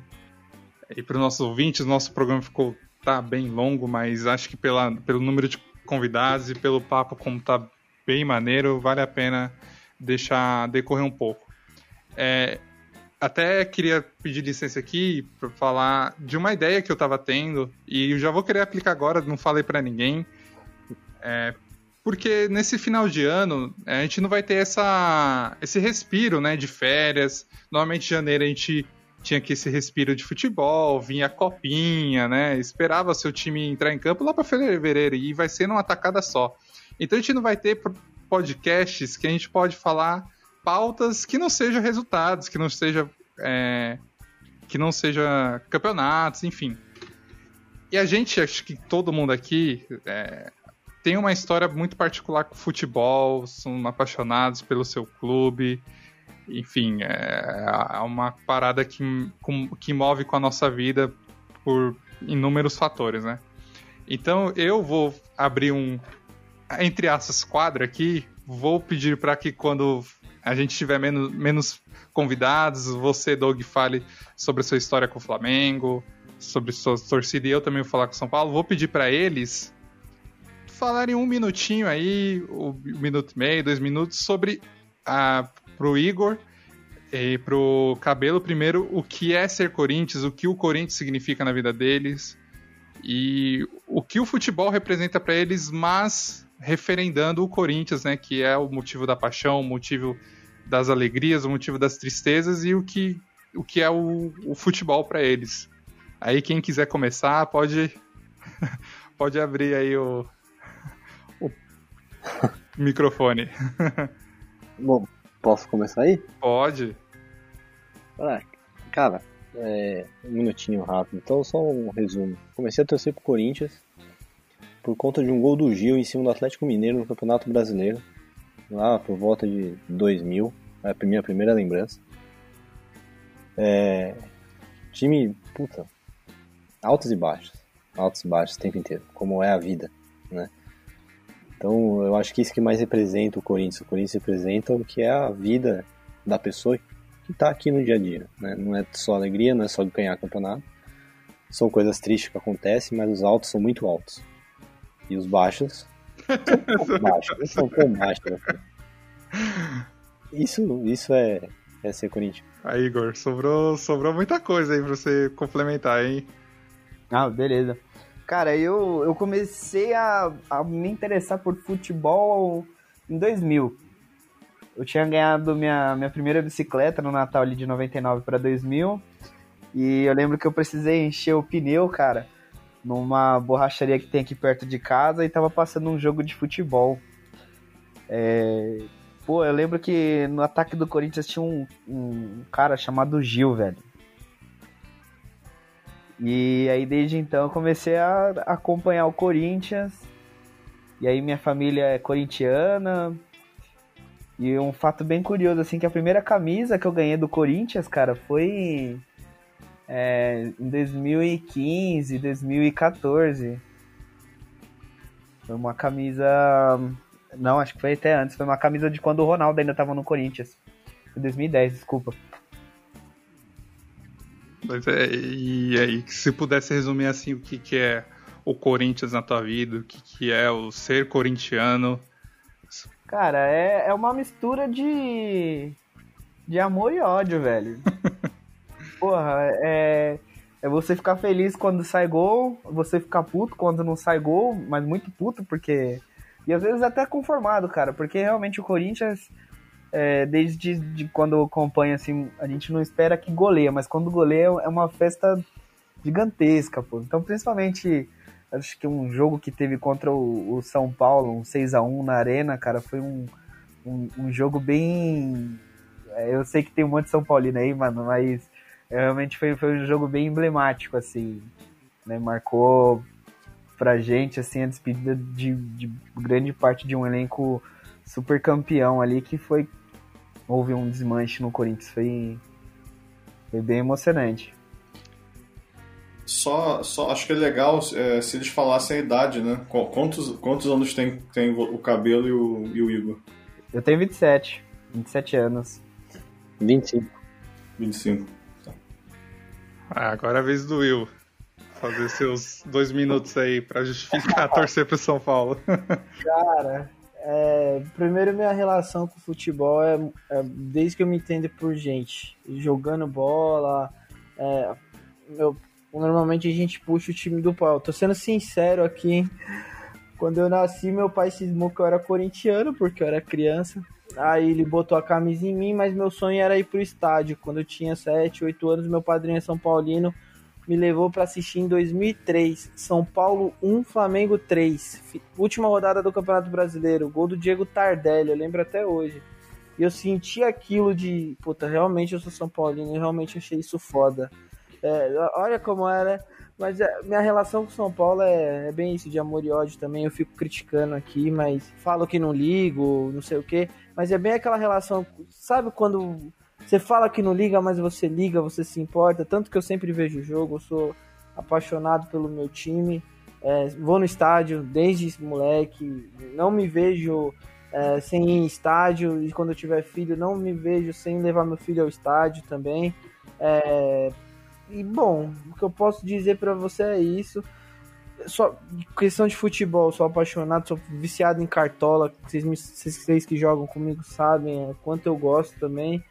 e para os nossos ouvintes. Nosso programa ficou tá bem longo, mas acho que pela, pelo número de convidados e pelo papo como tá bem maneiro, vale a pena deixar decorrer um pouco. É, até queria pedir licença aqui para falar de uma ideia que eu estava tendo e eu já vou querer aplicar agora, não falei para ninguém. É, porque nesse final de ano a gente não vai ter essa, esse respiro né, de férias. Normalmente em janeiro a gente tinha aqui esse respiro de futebol, vinha a copinha, né? Esperava seu time entrar em campo lá para fevereiro e vai ser numa tacada só. Então a gente não vai ter podcasts que a gente pode falar pautas que não sejam resultados, que não seja é, que não seja campeonatos, enfim. E a gente, acho que todo mundo aqui é, tem uma história muito particular com futebol, são apaixonados pelo seu clube, enfim, é, é uma parada que, com, que move com a nossa vida por inúmeros fatores, né? Então eu vou abrir um, entre aspas, quadro aqui, vou pedir para que quando a gente tiver menos, menos convidados, você, Doug, fale sobre a sua história com o Flamengo, sobre sua torcida, e eu também vou falar com o São Paulo. Vou pedir para eles falarem um minutinho aí, um minuto e meio, dois minutos, sobre a, pro Igor e pro Cabelo, primeiro, o que é ser Corinthians, o que o Corinthians significa na vida deles e o que o futebol representa para eles, mas referendando o Corinthians, né, que é o motivo da paixão, o motivo das alegrias, o motivo das tristezas e o que, o que é o, o futebol para eles. Aí quem quiser começar pode pode abrir aí o, o microfone. Bom, posso começar aí? Pode. Ah, cara, é, um minutinho rápido. Então, só um resumo. Comecei a torcer pro Corinthians por conta de um gol do Gil em cima do Atlético Mineiro no Campeonato Brasileiro, lá por volta de 2000, é a minha primeira lembrança. É, time, puta, altos e baixos, altos e baixos o tempo inteiro, como é a vida, né? Então, eu acho que isso que mais representa o Corinthians. O Corinthians representa o que é a vida da pessoa que está aqui no dia a dia. Né? Não é só alegria, não é só ganhar campeonato. São coisas tristes que acontecem, mas os altos são muito altos. E os baixos são um baixos. Eles são tão baixos. Assim. Isso, isso é, é ser Corinthians. Aí, Igor, sobrou, sobrou muita coisa aí pra você complementar, hein? Ah, beleza. Cara, eu, eu comecei a, a me interessar por futebol em 2000. Eu tinha ganhado minha, minha primeira bicicleta no Natal ali de 99 para 2000. E eu lembro que eu precisei encher o pneu, cara, numa borracharia que tem aqui perto de casa e tava passando um jogo de futebol. É... Pô, eu lembro que no ataque do Corinthians tinha um, um cara chamado Gil, velho. E aí desde então eu comecei a acompanhar o Corinthians. E aí minha família é corintiana. E um fato bem curioso, assim, que a primeira camisa que eu ganhei do Corinthians, cara, foi é, em 2015, 2014. Foi uma camisa. Não, acho que foi até antes. Foi uma camisa de quando o Ronaldo ainda tava no Corinthians. Foi 2010, desculpa. Mas é, e aí, se pudesse resumir assim, o que, que é o Corinthians na tua vida, o que, que é o ser corintiano. Cara, é, é uma mistura de. de amor e ódio, velho. Porra, é. É você ficar feliz quando sai gol, você ficar puto quando não sai gol, mas muito puto, porque. E às vezes até conformado, cara, porque realmente o Corinthians é, desde de quando eu acompanho, assim, a gente não espera que goleia, mas quando goleia é uma festa gigantesca, pô. Então, principalmente, acho que um jogo que teve contra o, o São Paulo, um 6 a 1 na Arena, cara, foi um, um, um jogo bem... É, eu sei que tem um monte de São Paulino aí, mano, mas realmente foi, foi um jogo bem emblemático, assim, né? Marcou pra gente, assim, a despedida de, de grande parte de um elenco super campeão ali, que foi houve um desmanche no Corinthians. Foi, foi bem emocionante. Só, só acho que é legal é, se eles falassem a idade, né? Quantos, quantos anos tem, tem o cabelo e o, e o Igor? Eu tenho 27. 27 anos. 25. 25. Ah, agora é a vez do Will. Fazer seus dois minutos aí pra justificar torcer pro São Paulo. Cara, é, primeiro, minha relação com o futebol é, é, desde que eu me entendo por gente, jogando bola. É, eu, normalmente a gente puxa o time do pau. Tô sendo sincero aqui, hein? Quando eu nasci, meu pai cismou que eu era corintiano, porque eu era criança. Aí ele botou a camisa em mim, mas meu sonho era ir pro estádio. Quando eu tinha 7, 8 anos, meu padrinho é São Paulino me levou para assistir em 2003. São Paulo 1, Flamengo 3. Última rodada do Campeonato Brasileiro. Gol do Diego Tardelli, eu lembro até hoje. E eu senti aquilo de, puta, realmente eu sou São Paulino, eu realmente achei isso foda. É, olha como era. Mas é, minha relação com São Paulo é, é, bem isso, de amor e ódio também. Eu fico criticando aqui, mas falo que não ligo, não sei o que. Mas é bem aquela relação, sabe quando você fala que não liga, mas você liga, você se importa. Tanto que eu sempre vejo o jogo, eu sou apaixonado pelo meu time. É, vou no estádio desde moleque, não me vejo é, sem ir em estádio e quando eu tiver filho, não me vejo sem levar meu filho ao estádio também. É, e bom, o que eu posso dizer para você é isso. Só questão de futebol, sou apaixonado, sou viciado em cartola. Vocês, vocês que jogam comigo sabem é, quanto eu gosto também.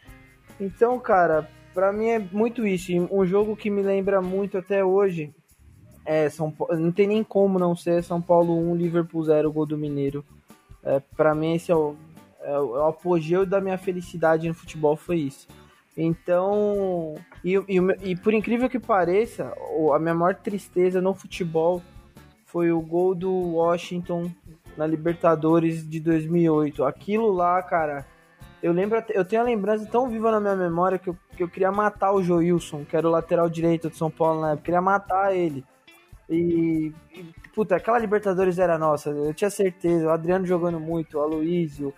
Então, cara, para mim é muito isso. Um jogo que me lembra muito até hoje é São Paulo. Não tem nem como não ser São Paulo 1, Liverpool 0, gol do Mineiro. É, para mim, esse é é o, é o apogeu da minha felicidade no futebol. Foi isso. Então, e, e, e, por incrível que pareça, a minha maior tristeza no futebol foi o gol do Washington na Libertadores de 2008. Aquilo lá, cara, eu lembro, eu tenho a lembrança tão viva na minha memória que eu, que eu queria matar o Joilson, que era o lateral direito de São Paulo na época. Eu queria matar ele. E, e, puta, aquela Libertadores era nossa, eu tinha certeza. O Adriano jogando muito, o Aloysio.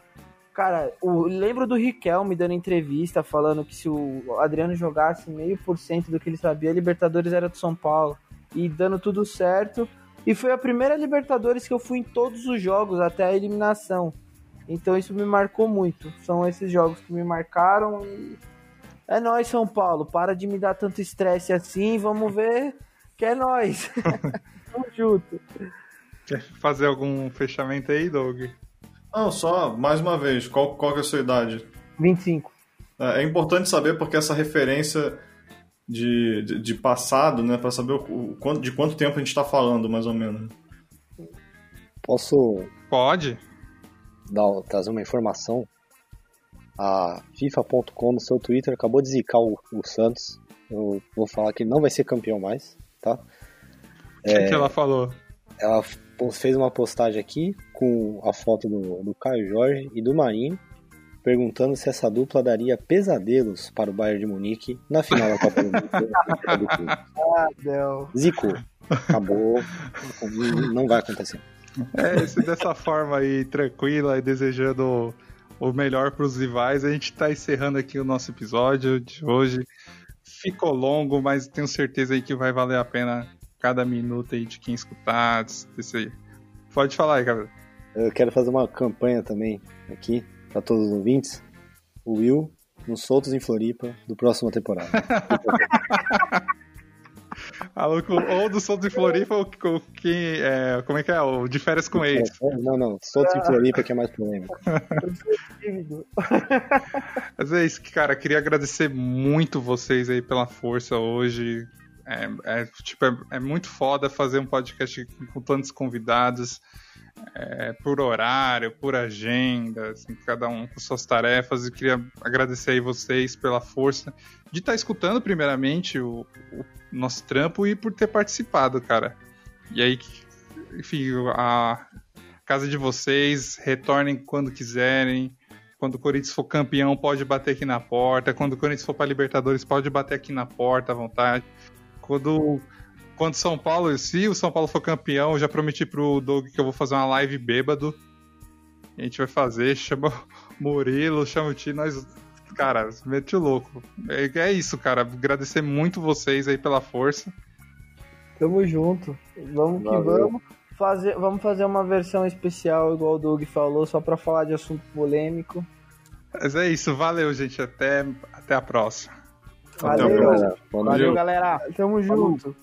Cara, o, lembro do Riquelme dando entrevista falando que se o Adriano jogasse meio por cento do que ele sabia, a Libertadores era de São Paulo. E dando tudo certo. E foi a primeira Libertadores que eu fui em todos os jogos, até a eliminação. Então isso me marcou muito. São esses jogos que me marcaram. E... É nós, São Paulo. Para de me dar tanto estresse assim. Vamos ver que é nós. Tamo junto. Quer fazer algum fechamento aí, Doug? Não, só, mais uma vez, qual, qual que é a sua idade? 25. É, é importante saber porque essa referência de, de, de passado, né, para saber o, o de quanto tempo a gente está falando, mais ou menos. Posso Pode? dar, trazer uma informação? A FIFA.com no seu Twitter acabou de zicar o, o Santos. Eu vou falar que ele não vai ser campeão mais, tá? O que, que ela falou? Ela fez uma postagem aqui com a foto do, do Caio Jorge e do Marinho, perguntando se essa dupla daria pesadelos para o Bayern de Munique na final da Copa do Mundo. Ah, não. Zicou. Acabou. Não vai acontecer. É, se dessa forma aí, tranquila e desejando o melhor para os rivais, a gente tá encerrando aqui o nosso episódio de hoje. Ficou longo, mas tenho certeza aí que vai valer a pena cada minuto aí de quem escutar. Desse aí. Pode falar aí, Gabriel. Eu quero fazer uma campanha também aqui para todos os ouvintes. O Will nos Soltos em Floripa do próxima temporada. Alô, ou do Solto de Floripa ou quem. É, como é que é? O de férias com ex. Não, não, Soltos em Floripa que é mais polêmico. Mas é isso, cara. Queria agradecer muito vocês aí pela força hoje. É, é, tipo, é, é muito foda fazer um podcast com tantos convidados, é, por horário, por agenda, assim, cada um com suas tarefas. E queria agradecer aí vocês pela força de estar escutando, primeiramente, o, o nosso trampo e por ter participado, cara. E aí, enfim, a casa de vocês, retornem quando quiserem. Quando o Corinthians for campeão, pode bater aqui na porta. Quando o Corinthians for para Libertadores, pode bater aqui na porta à vontade. Quando quando São Paulo, se o São Paulo for campeão, eu já prometi pro Doug que eu vou fazer uma live bêbado. A gente vai fazer, chama o Murilo, chama o Tio, nós. Cara, mete o louco. É, é isso, cara. Agradecer muito vocês aí pela força. Tamo junto. Vamos que Valeu. vamos. Fazer, vamos fazer uma versão especial, igual o Doug falou, só pra falar de assunto polêmico. Mas é isso, valeu, gente. Até, até a próxima. Valeu. noite. Valeu, galera. Tamo junto.